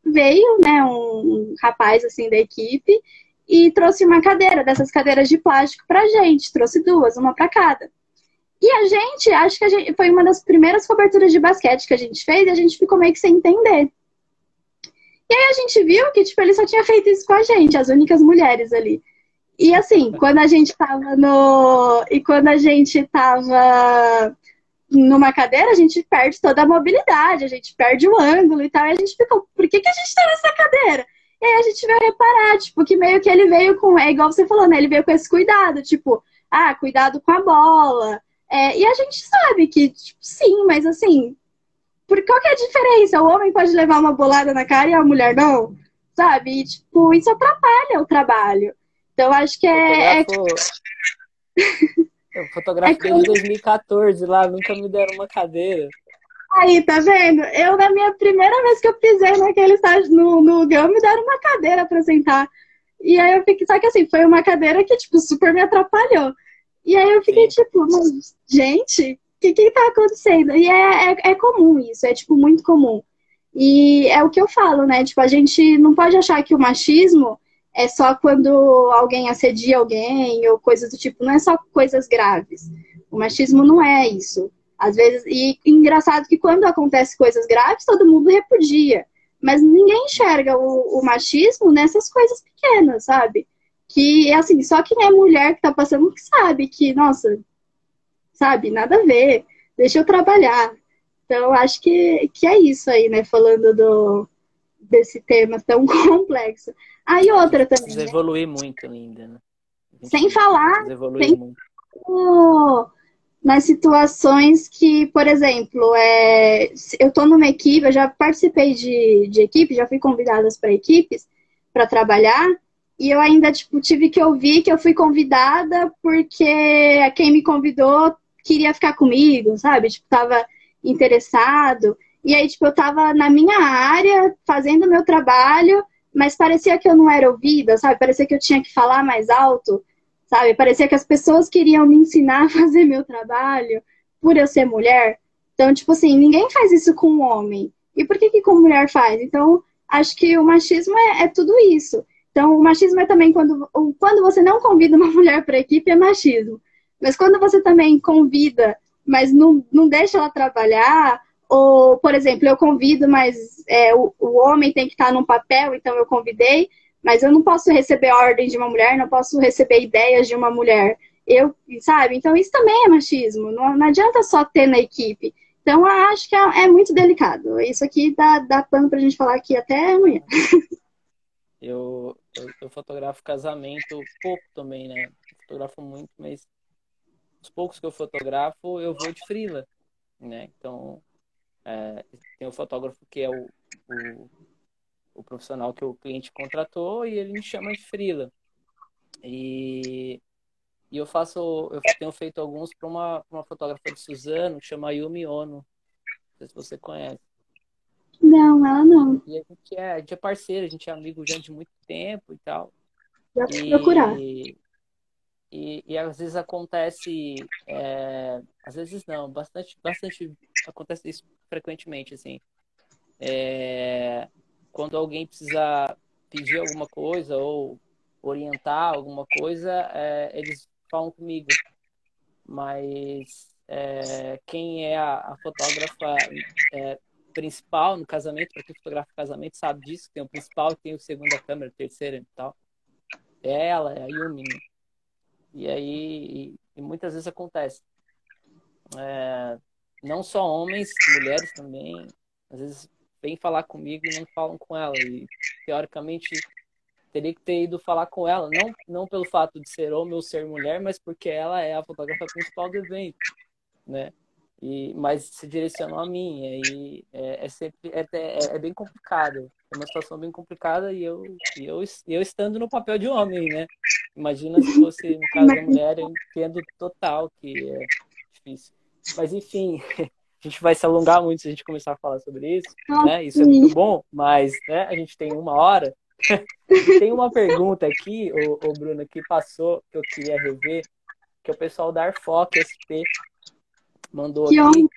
veio, né, um rapaz assim da equipe e trouxe uma cadeira, dessas cadeiras de plástico pra gente, trouxe duas, uma para cada. E a gente, acho que a gente, foi uma das primeiras coberturas de basquete que a gente fez e a gente ficou meio que sem entender. E aí a gente viu que, tipo, ele só tinha feito isso com a gente, as únicas mulheres ali. E assim, quando a gente tava no. E quando a gente tava numa cadeira, a gente perde toda a mobilidade, a gente perde o ângulo e tal. E a gente ficou, por que, que a gente tá nessa cadeira? E aí a gente veio reparar, tipo, que meio que ele veio com, é igual você falou, né? Ele veio com esse cuidado, tipo, ah, cuidado com a bola. É, e a gente sabe que, tipo, sim, mas assim, por qual que é a diferença? O homem pode levar uma bolada na cara e a mulher não, sabe? E, tipo, isso atrapalha o trabalho. Então, acho que é. é... Eu fotografei é (laughs) como... desde 2014 lá, nunca me deram uma cadeira. Aí, tá vendo? Eu, na minha primeira vez que eu pisei naquele estágio no, no GAM, me deram uma cadeira pra sentar. E aí eu fiquei, só que assim, foi uma cadeira que, tipo, super me atrapalhou. E aí eu fiquei, Sim. tipo, mas, gente, o que que tá acontecendo? E é, é, é comum isso, é, tipo, muito comum. E é o que eu falo, né? Tipo, a gente não pode achar que o machismo é só quando alguém assedia alguém ou coisas do tipo, não é só coisas graves. O machismo não é isso. Às vezes, e engraçado que quando acontece coisas graves, todo mundo repudia. Mas ninguém enxerga o, o machismo nessas coisas pequenas, sabe? Que, assim, só quem é mulher que tá passando que sabe que, nossa, sabe, nada a ver, deixa eu trabalhar. Então, acho que, que é isso aí, né? Falando do, desse tema tão (laughs) complexo. Aí outra também. Precisa né? evoluir muito ainda, né? Sem falar. Evoluir sem... muito. nas situações que, por exemplo, é, eu estou numa equipe, eu já participei de, de equipe, já fui convidada para equipes para trabalhar, e eu ainda tipo, tive que ouvir que eu fui convidada porque quem me convidou queria ficar comigo, sabe? Tipo, tava interessado. E aí, tipo, eu tava na minha área, fazendo meu trabalho, mas parecia que eu não era ouvida, sabe? Parecia que eu tinha que falar mais alto, sabe? Parecia que as pessoas queriam me ensinar a (laughs) fazer meu trabalho por eu ser mulher. Então, tipo assim, ninguém faz isso com homem. E por que que com mulher faz? Então, acho que o machismo é, é tudo isso. Então, o machismo é também quando, quando você não convida uma (laughs) mulher para a equipe, é machismo. Mas quando você também convida, mas não, não deixa ela trabalhar, ou, por exemplo, eu convido, mas é, o, o homem tem que estar num papel, então eu convidei, mas eu não posso receber ordem de uma mulher, não posso receber ideias de uma mulher. Eu, sabe? Então isso também é machismo. Não, não adianta só ter na equipe. Então eu acho que é, é muito delicado. Isso aqui dá, dá pano pra gente falar aqui até amanhã. (laughs) Eu, eu, eu fotografo casamento pouco também, né? Fotografo muito, mas os poucos que eu fotografo eu vou de frila, né? Então é, tem o fotógrafo que é o, o, o, profissional que o cliente contratou e ele me chama de frila. E, e eu faço, eu tenho feito alguns para uma, uma fotógrafa de Suzano, que chama Yumi Ono. Não sei se você conhece. Não, ela não. E a gente é, a gente é parceiro, a gente é amigo já de muito tempo e tal. Já e, procurar. E, e às vezes acontece, é, às vezes não, bastante, bastante acontece isso frequentemente, assim. É, quando alguém precisa pedir alguma coisa ou orientar alguma coisa, é, eles falam comigo. Mas é, quem é a, a fotógrafa é, principal no casamento, para quem fotografa casamento, sabe disso. Tem o principal tem o segunda câmera, terceira e tal. É ela, é a Yumi. Né? E aí, e, e muitas vezes acontece. É, não só homens, mulheres também, às vezes vêm falar comigo e não falam com ela. E teoricamente teria que ter ido falar com ela, não, não pelo fato de ser homem ou ser mulher, mas porque ela é a fotógrafa principal do evento, né? E, mas se direcionou a mim, aí é, é sempre é, é, é, bem complicado, é uma situação bem complicada e eu, e eu, eu estando no papel de homem, né? Imagina se fosse no caso da mulher, eu entendo total que é difícil. Mas enfim, (laughs) a gente vai se alongar muito se a gente começar a falar sobre isso, né? Isso é muito bom, mas né, a gente tem uma hora. (laughs) tem uma pergunta aqui, o, o Bruno, que passou, que eu queria rever, que é o pessoal da Arfoc SP mandou que aqui. Honra.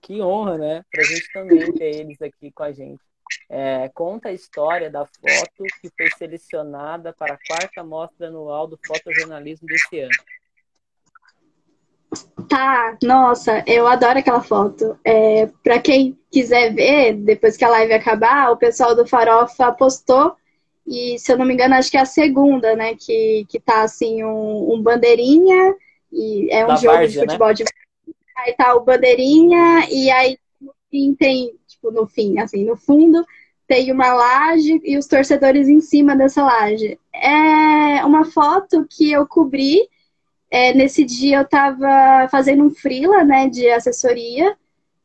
Que honra, né? Pra gente também ter eles aqui com a gente. É, conta a história da foto que foi selecionada para a quarta mostra anual do fotojornalismo desse ano. Tá, nossa, eu adoro aquela foto. É, para quem quiser ver, depois que a live acabar, o pessoal do Farofa postou, e se eu não me engano, acho que é a segunda, né? Que, que tá assim, um, um bandeirinha, e é um da jogo Várzea, de né? futebol né? de. Aí tá o bandeirinha, e aí no fim tem, tipo, no fim, assim, no fundo, tem uma laje e os torcedores em cima dessa laje. É uma foto que eu cobri é, nesse dia eu estava fazendo um freela, né, de assessoria,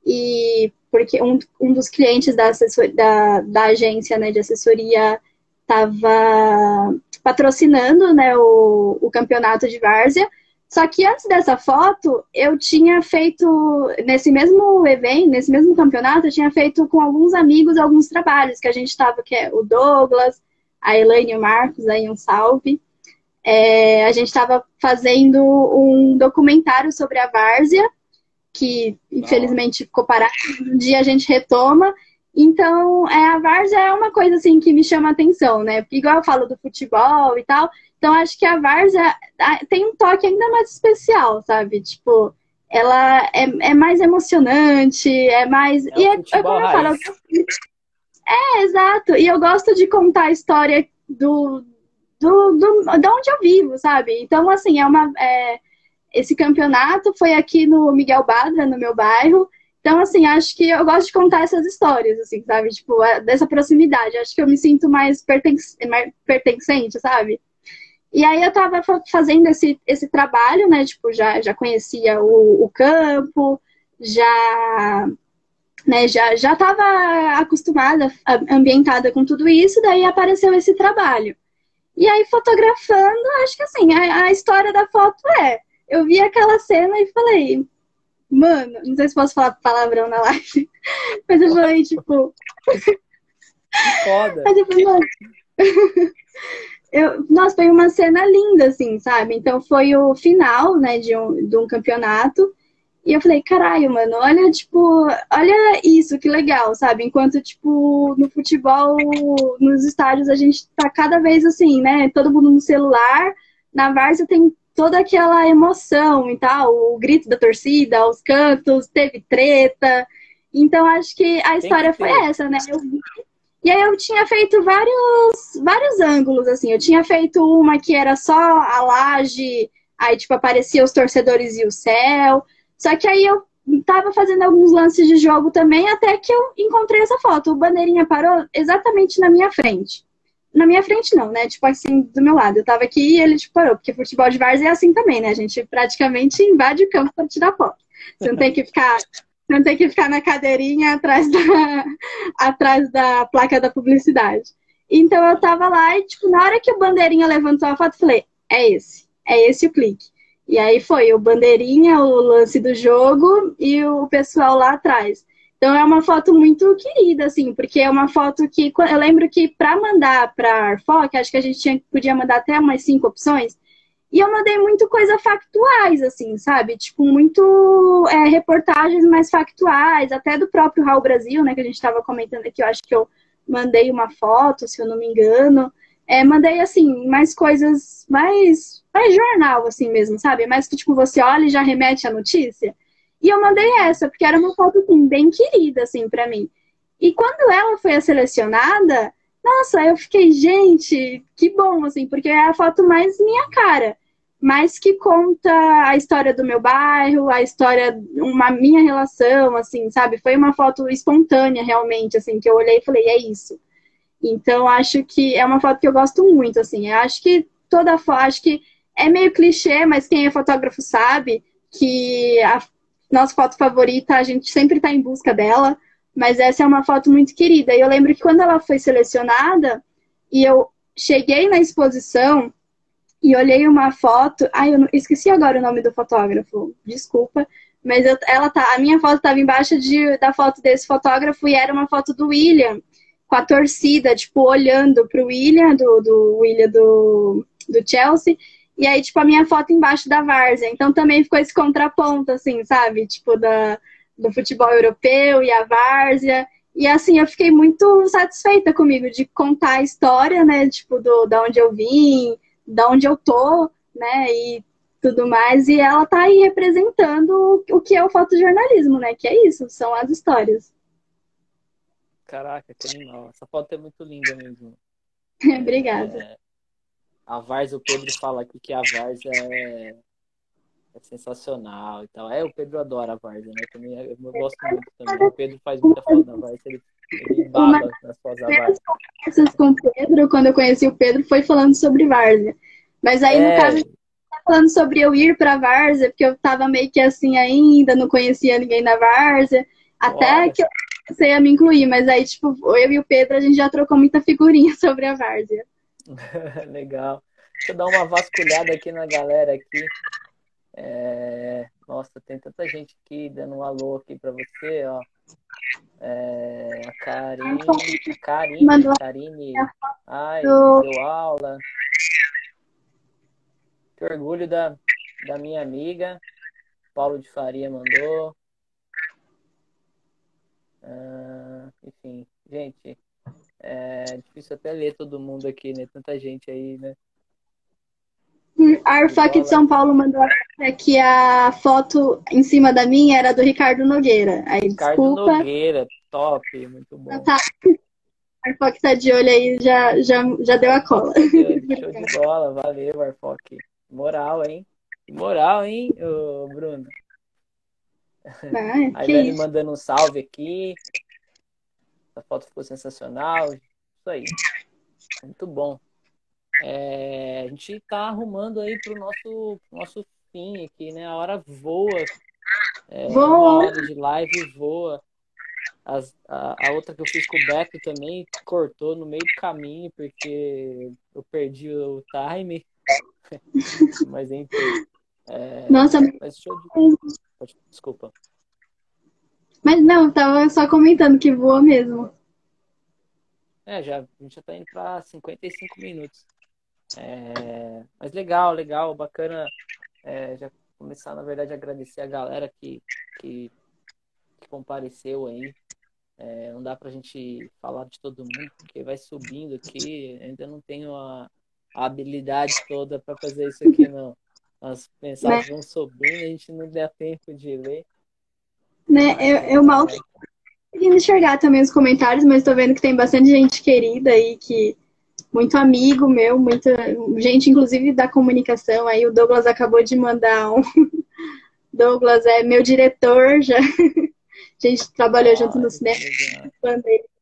e porque um, um dos clientes da, assessor, da, da agência né, de assessoria estava patrocinando né, o, o campeonato de várzea. Só que antes dessa foto, eu tinha feito, nesse mesmo evento, nesse mesmo campeonato, eu tinha feito com alguns amigos alguns trabalhos que a gente estava, que é o Douglas, a Elaine e o Marcos, aí um salve é, a gente estava fazendo um documentário sobre a várzea, que infelizmente ficou parado. Um dia a gente retoma. Então, é, a várzea é uma coisa assim que me chama a atenção, né? Porque igual eu falo do futebol e tal, então acho que a várzea tem um toque ainda mais especial, sabe? Tipo, ela é, é mais emocionante, é mais. É e é, é como eu falo. É, exato. E eu gosto de contar a história do, do, do, de onde eu vivo, sabe? Então, assim, é uma. É, esse campeonato foi aqui no Miguel Badra, no meu bairro. Então, assim, acho que eu gosto de contar essas histórias, assim, sabe? Tipo, é, dessa proximidade. Acho que eu me sinto mais, mais pertencente, sabe? E aí eu tava fazendo esse, esse trabalho, né? Tipo, já, já conhecia o, o campo, já né, já já estava acostumada, ambientada com tudo isso, daí apareceu esse trabalho. E aí fotografando, acho que assim, a, a história da foto é, eu vi aquela cena e falei, mano, não sei se posso falar palavrão na live, (laughs) mas eu falei, tipo. Foda. (laughs) Mas eu falei, mano. (laughs) Eu, nossa, foi uma cena linda, assim, sabe? Então foi o final, né, de um, de um campeonato. E eu falei, caralho, mano, olha, tipo, olha isso, que legal, sabe? Enquanto, tipo, no futebol, nos estádios, a gente tá cada vez assim, né? Todo mundo no celular. Na Várzea tem toda aquela emoção e tal, o grito da torcida, os cantos, teve treta. Então, acho que a história foi essa, né? Eu vi e aí eu tinha feito vários, vários ângulos, assim. Eu tinha feito uma que era só a laje, aí, tipo, aparecia os torcedores e o céu. Só que aí eu tava fazendo alguns lances de jogo também, até que eu encontrei essa foto. O bandeirinha parou exatamente na minha frente. Na minha frente não, né? Tipo assim, do meu lado. Eu tava aqui e ele tipo, parou, porque futebol de várzea é assim também, né? A gente praticamente invade o campo para tirar foto. Você não tem que ficar não tem que ficar na cadeirinha atrás da, (laughs) atrás da placa da publicidade. Então eu tava lá e, tipo, na hora que o bandeirinha levantou a foto, eu falei, é esse, é esse o clique. E aí foi o bandeirinha, o lance do jogo e o pessoal lá atrás. Então é uma foto muito querida, assim, porque é uma foto que eu lembro que para mandar para Arfoc, acho que a gente tinha, podia mandar até umas cinco opções. E eu mandei muito coisa factuais, assim, sabe? Tipo, muito é, reportagens mais factuais, até do próprio Raul Brasil, né? Que a gente estava comentando aqui, eu acho que eu mandei uma foto, se eu não me engano. É, mandei, assim, mais coisas, mais, mais jornal, assim mesmo, sabe? Mais que, tipo, você olha e já remete à notícia. E eu mandei essa, porque era uma foto, assim, bem querida, assim, para mim. E quando ela foi a selecionada, nossa, eu fiquei, gente, que bom, assim, porque é a foto mais minha cara mas que conta a história do meu bairro, a história, uma minha relação, assim, sabe? Foi uma foto espontânea, realmente, assim, que eu olhei e falei, é isso. Então, acho que é uma foto que eu gosto muito, assim. Eu acho que toda foto, acho que é meio clichê, mas quem é fotógrafo sabe que a nossa foto favorita, a gente sempre está em busca dela, mas essa é uma foto muito querida. E eu lembro que quando ela foi selecionada, e eu cheguei na exposição, e olhei uma foto. Ai, eu não, esqueci agora o nome do fotógrafo, desculpa. Mas eu, ela tá, a minha foto estava embaixo de, da foto desse fotógrafo e era uma foto do William, com a torcida, tipo, olhando pro William, do, do William do, do Chelsea. E aí, tipo, a minha foto embaixo da várzea. Então também ficou esse contraponto, assim, sabe? Tipo, da, do futebol europeu e a várzea. E assim, eu fiquei muito satisfeita comigo de contar a história, né? Tipo, do, da onde eu vim, da onde eu tô, né, e tudo mais, e ela tá aí representando o que é o fotojornalismo, né, que é isso, são as histórias. Caraca, que animal. Essa foto é muito linda mesmo. (laughs) Obrigada. É, a Vars, o Pedro fala aqui que a Vars é, é sensacional e tal. É, o Pedro adora a Vars, né? Também, eu gosto muito também. O Pedro faz muita foto da Vars, ele ele baba nas conversas com o Pedro, quando eu conheci o Pedro, foi falando sobre Várzea. Mas aí, é... no caso, tá falando sobre eu ir pra Várzea, porque eu tava meio que assim ainda, não conhecia ninguém da Várzea. Até Olha. que eu comecei a me incluir, mas aí, tipo, eu e o Pedro, a gente já trocou muita figurinha (laughs) sobre a Várzea. (laughs) Legal. Deixa eu dar uma vasculhada aqui na galera aqui. É... Nossa, tem tanta gente aqui dando um alô aqui pra você, ó. É, a Karine, a Karine, Mandou. Karine, ai, deu aula. Que orgulho da, da minha amiga. Paulo de Faria mandou. Ah, enfim, gente, é difícil até ler todo mundo aqui, né? Tanta gente aí, né? A Arfac de São Paulo mandou que a foto em cima da minha era do Ricardo Nogueira. Aí, Ricardo desculpa. Nogueira, top, muito bom. Tá. A Arfoc tá de olho aí, já, já, já deu a cola. (laughs) Show de bola, valeu, Arfoc. Moral, hein? Moral, hein, Bruno? Ah, a Ivane mandando um salve aqui. A foto ficou sensacional. Isso aí. Muito bom. é, a gente está arrumando aí para o nosso, nosso fim aqui, né? A hora voa. É, voa. Hora de live voa. As, a, a, outra que eu fiz com o Beto também cortou no meio do caminho, porque eu perdi o time. (laughs) mas enfim. É, Nossa, mas show de... Desculpa. Mas não, tava só comentando que voa mesmo. É, já, a gente já tá indo para 55 minutos. É, mas legal, legal, bacana. É, já começar, na verdade, a agradecer a galera que, que, que compareceu aí. É, não dá pra gente falar de todo mundo, porque vai subindo aqui. Ainda não tenho a, a habilidade toda para fazer isso aqui, não. As mensagens vão subindo, a gente não dá tempo de ler. Né, eu, eu mal conseguindo enxergar também os comentários, mas tô vendo que tem bastante gente querida aí, que muito amigo meu, muita gente, inclusive da comunicação. Aí o Douglas acabou de mandar um. (laughs) Douglas é meu diretor, já. (laughs) A gente trabalhou ah, junto no cinema.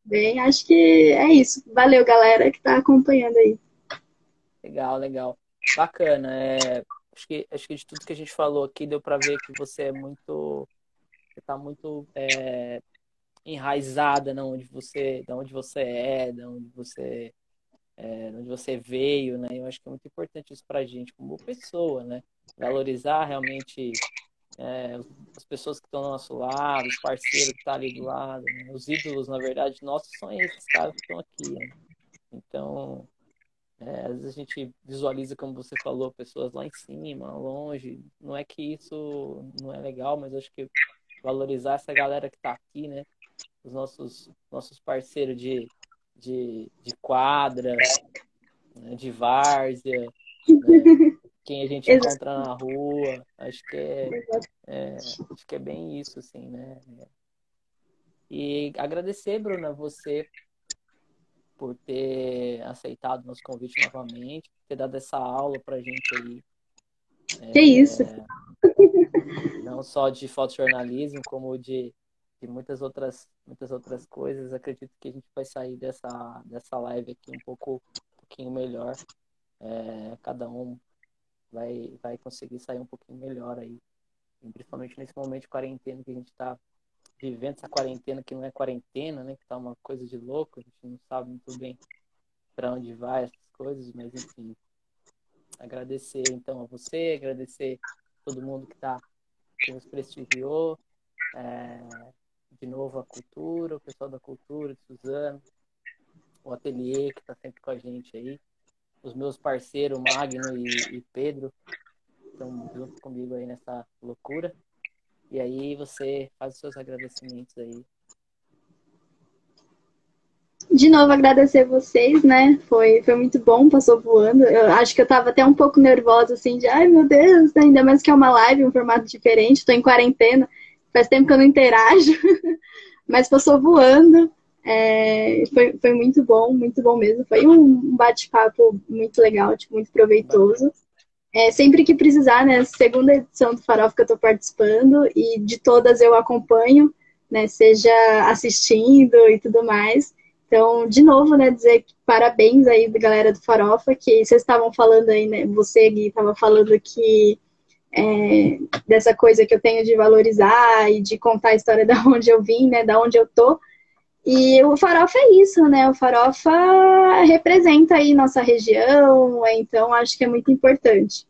Bem, acho que é isso. Valeu, galera, que tá acompanhando aí. Legal, legal. Bacana. É, acho, que, acho que de tudo que a gente falou aqui deu para ver que você é muito. Você tá muito é, enraizada na onde você, da onde você é, da onde você, é, onde você veio, né? Eu acho que é muito importante isso para a gente como pessoa, né? Valorizar realmente é, as pessoas que estão do nosso lado, os parceiros que estão tá ali do lado, né? os ídolos, na verdade, nossos são esses caras que estão aqui. Né? Então, é, às vezes a gente visualiza, como você falou, pessoas lá em cima, longe. Não é que isso não é legal, mas acho que valorizar essa galera que está aqui, né? os nossos, nossos parceiros de, de, de quadra, né, de várzea, né, quem a gente (laughs) encontra na rua. Acho que é, é, acho que é bem isso, assim, né? E agradecer, Bruna, você por ter aceitado nosso convite novamente, ter dado essa aula pra gente aí. Que é, isso! Não só de fotojornalismo, como de e muitas outras, muitas outras coisas. Acredito que a gente vai sair dessa, dessa live aqui um pouco um pouquinho melhor. É, cada um vai, vai conseguir sair um pouquinho melhor aí. E principalmente nesse momento de quarentena que a gente está vivendo essa quarentena que não é quarentena, né? Que tá uma coisa de louco, a gente não sabe muito bem para onde vai essas coisas, mas enfim. Agradecer então a você, agradecer a todo mundo que tá que nos prestigiou. É, de novo a cultura, o pessoal da cultura, de Suzano, o ateliê que está sempre com a gente aí, os meus parceiros Magno e, e Pedro estão junto comigo aí nessa loucura. E aí você faz os seus agradecimentos aí. De novo agradecer vocês, né? Foi, foi muito bom, passou voando. Eu acho que eu tava até um pouco nervosa, assim, de ai meu Deus, ainda mais que é uma live, um formato diferente, tô em quarentena. Faz tempo que eu não interajo, (laughs) mas passou voando. É, foi, foi muito bom, muito bom mesmo. Foi um bate-papo muito legal, tipo, muito proveitoso. É, sempre que precisar, né? Segunda edição do Farofa que eu estou participando e de todas eu acompanho, né? Seja assistindo e tudo mais. Então, de novo, né? Dizer parabéns aí da galera do Farofa, que vocês estavam falando aí, né? Você, Gui, estava falando que é, dessa coisa que eu tenho de valorizar e de contar a história (laughs) da onde eu vim, né, da onde eu tô. E o Farofa é isso, né? O Farofa representa aí nossa região, então acho que é muito importante.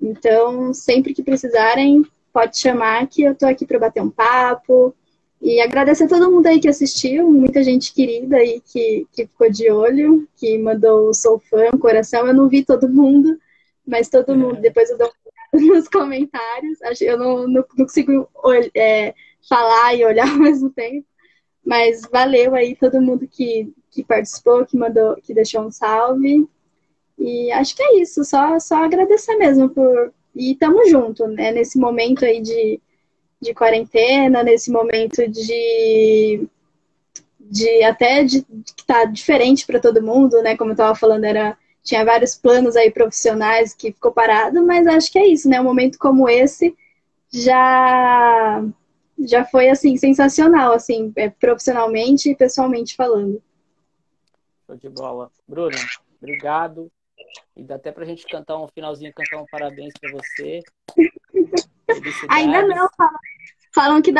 Então, sempre que precisarem, pode chamar que eu tô aqui para bater um papo. E agradecer a todo mundo aí que assistiu, muita gente querida aí que, que ficou de olho, que mandou sou fã, coração. Eu não vi todo mundo, mas todo mundo, depois eu dou (laughs) nos comentários. Eu não, não, não consigo é, falar e olhar (laughs) ao mesmo tempo. Mas valeu aí todo mundo que, que participou, que mandou, que deixou um salve. E acho que é isso, só, só agradecer mesmo por. E tamo junto, né? Nesse momento aí de, de quarentena, nesse momento de. de até de que tá diferente para todo mundo, né? Como eu tava falando, era tinha vários planos aí profissionais que ficou parado, mas acho que é isso, né? Um momento como esse já já foi assim sensacional, assim, é, profissionalmente e pessoalmente falando. Show de bola. Bruna, obrigado. E dá até pra gente cantar um finalzinho, cantar um parabéns pra você. (laughs) Ainda não, falam, falam que dá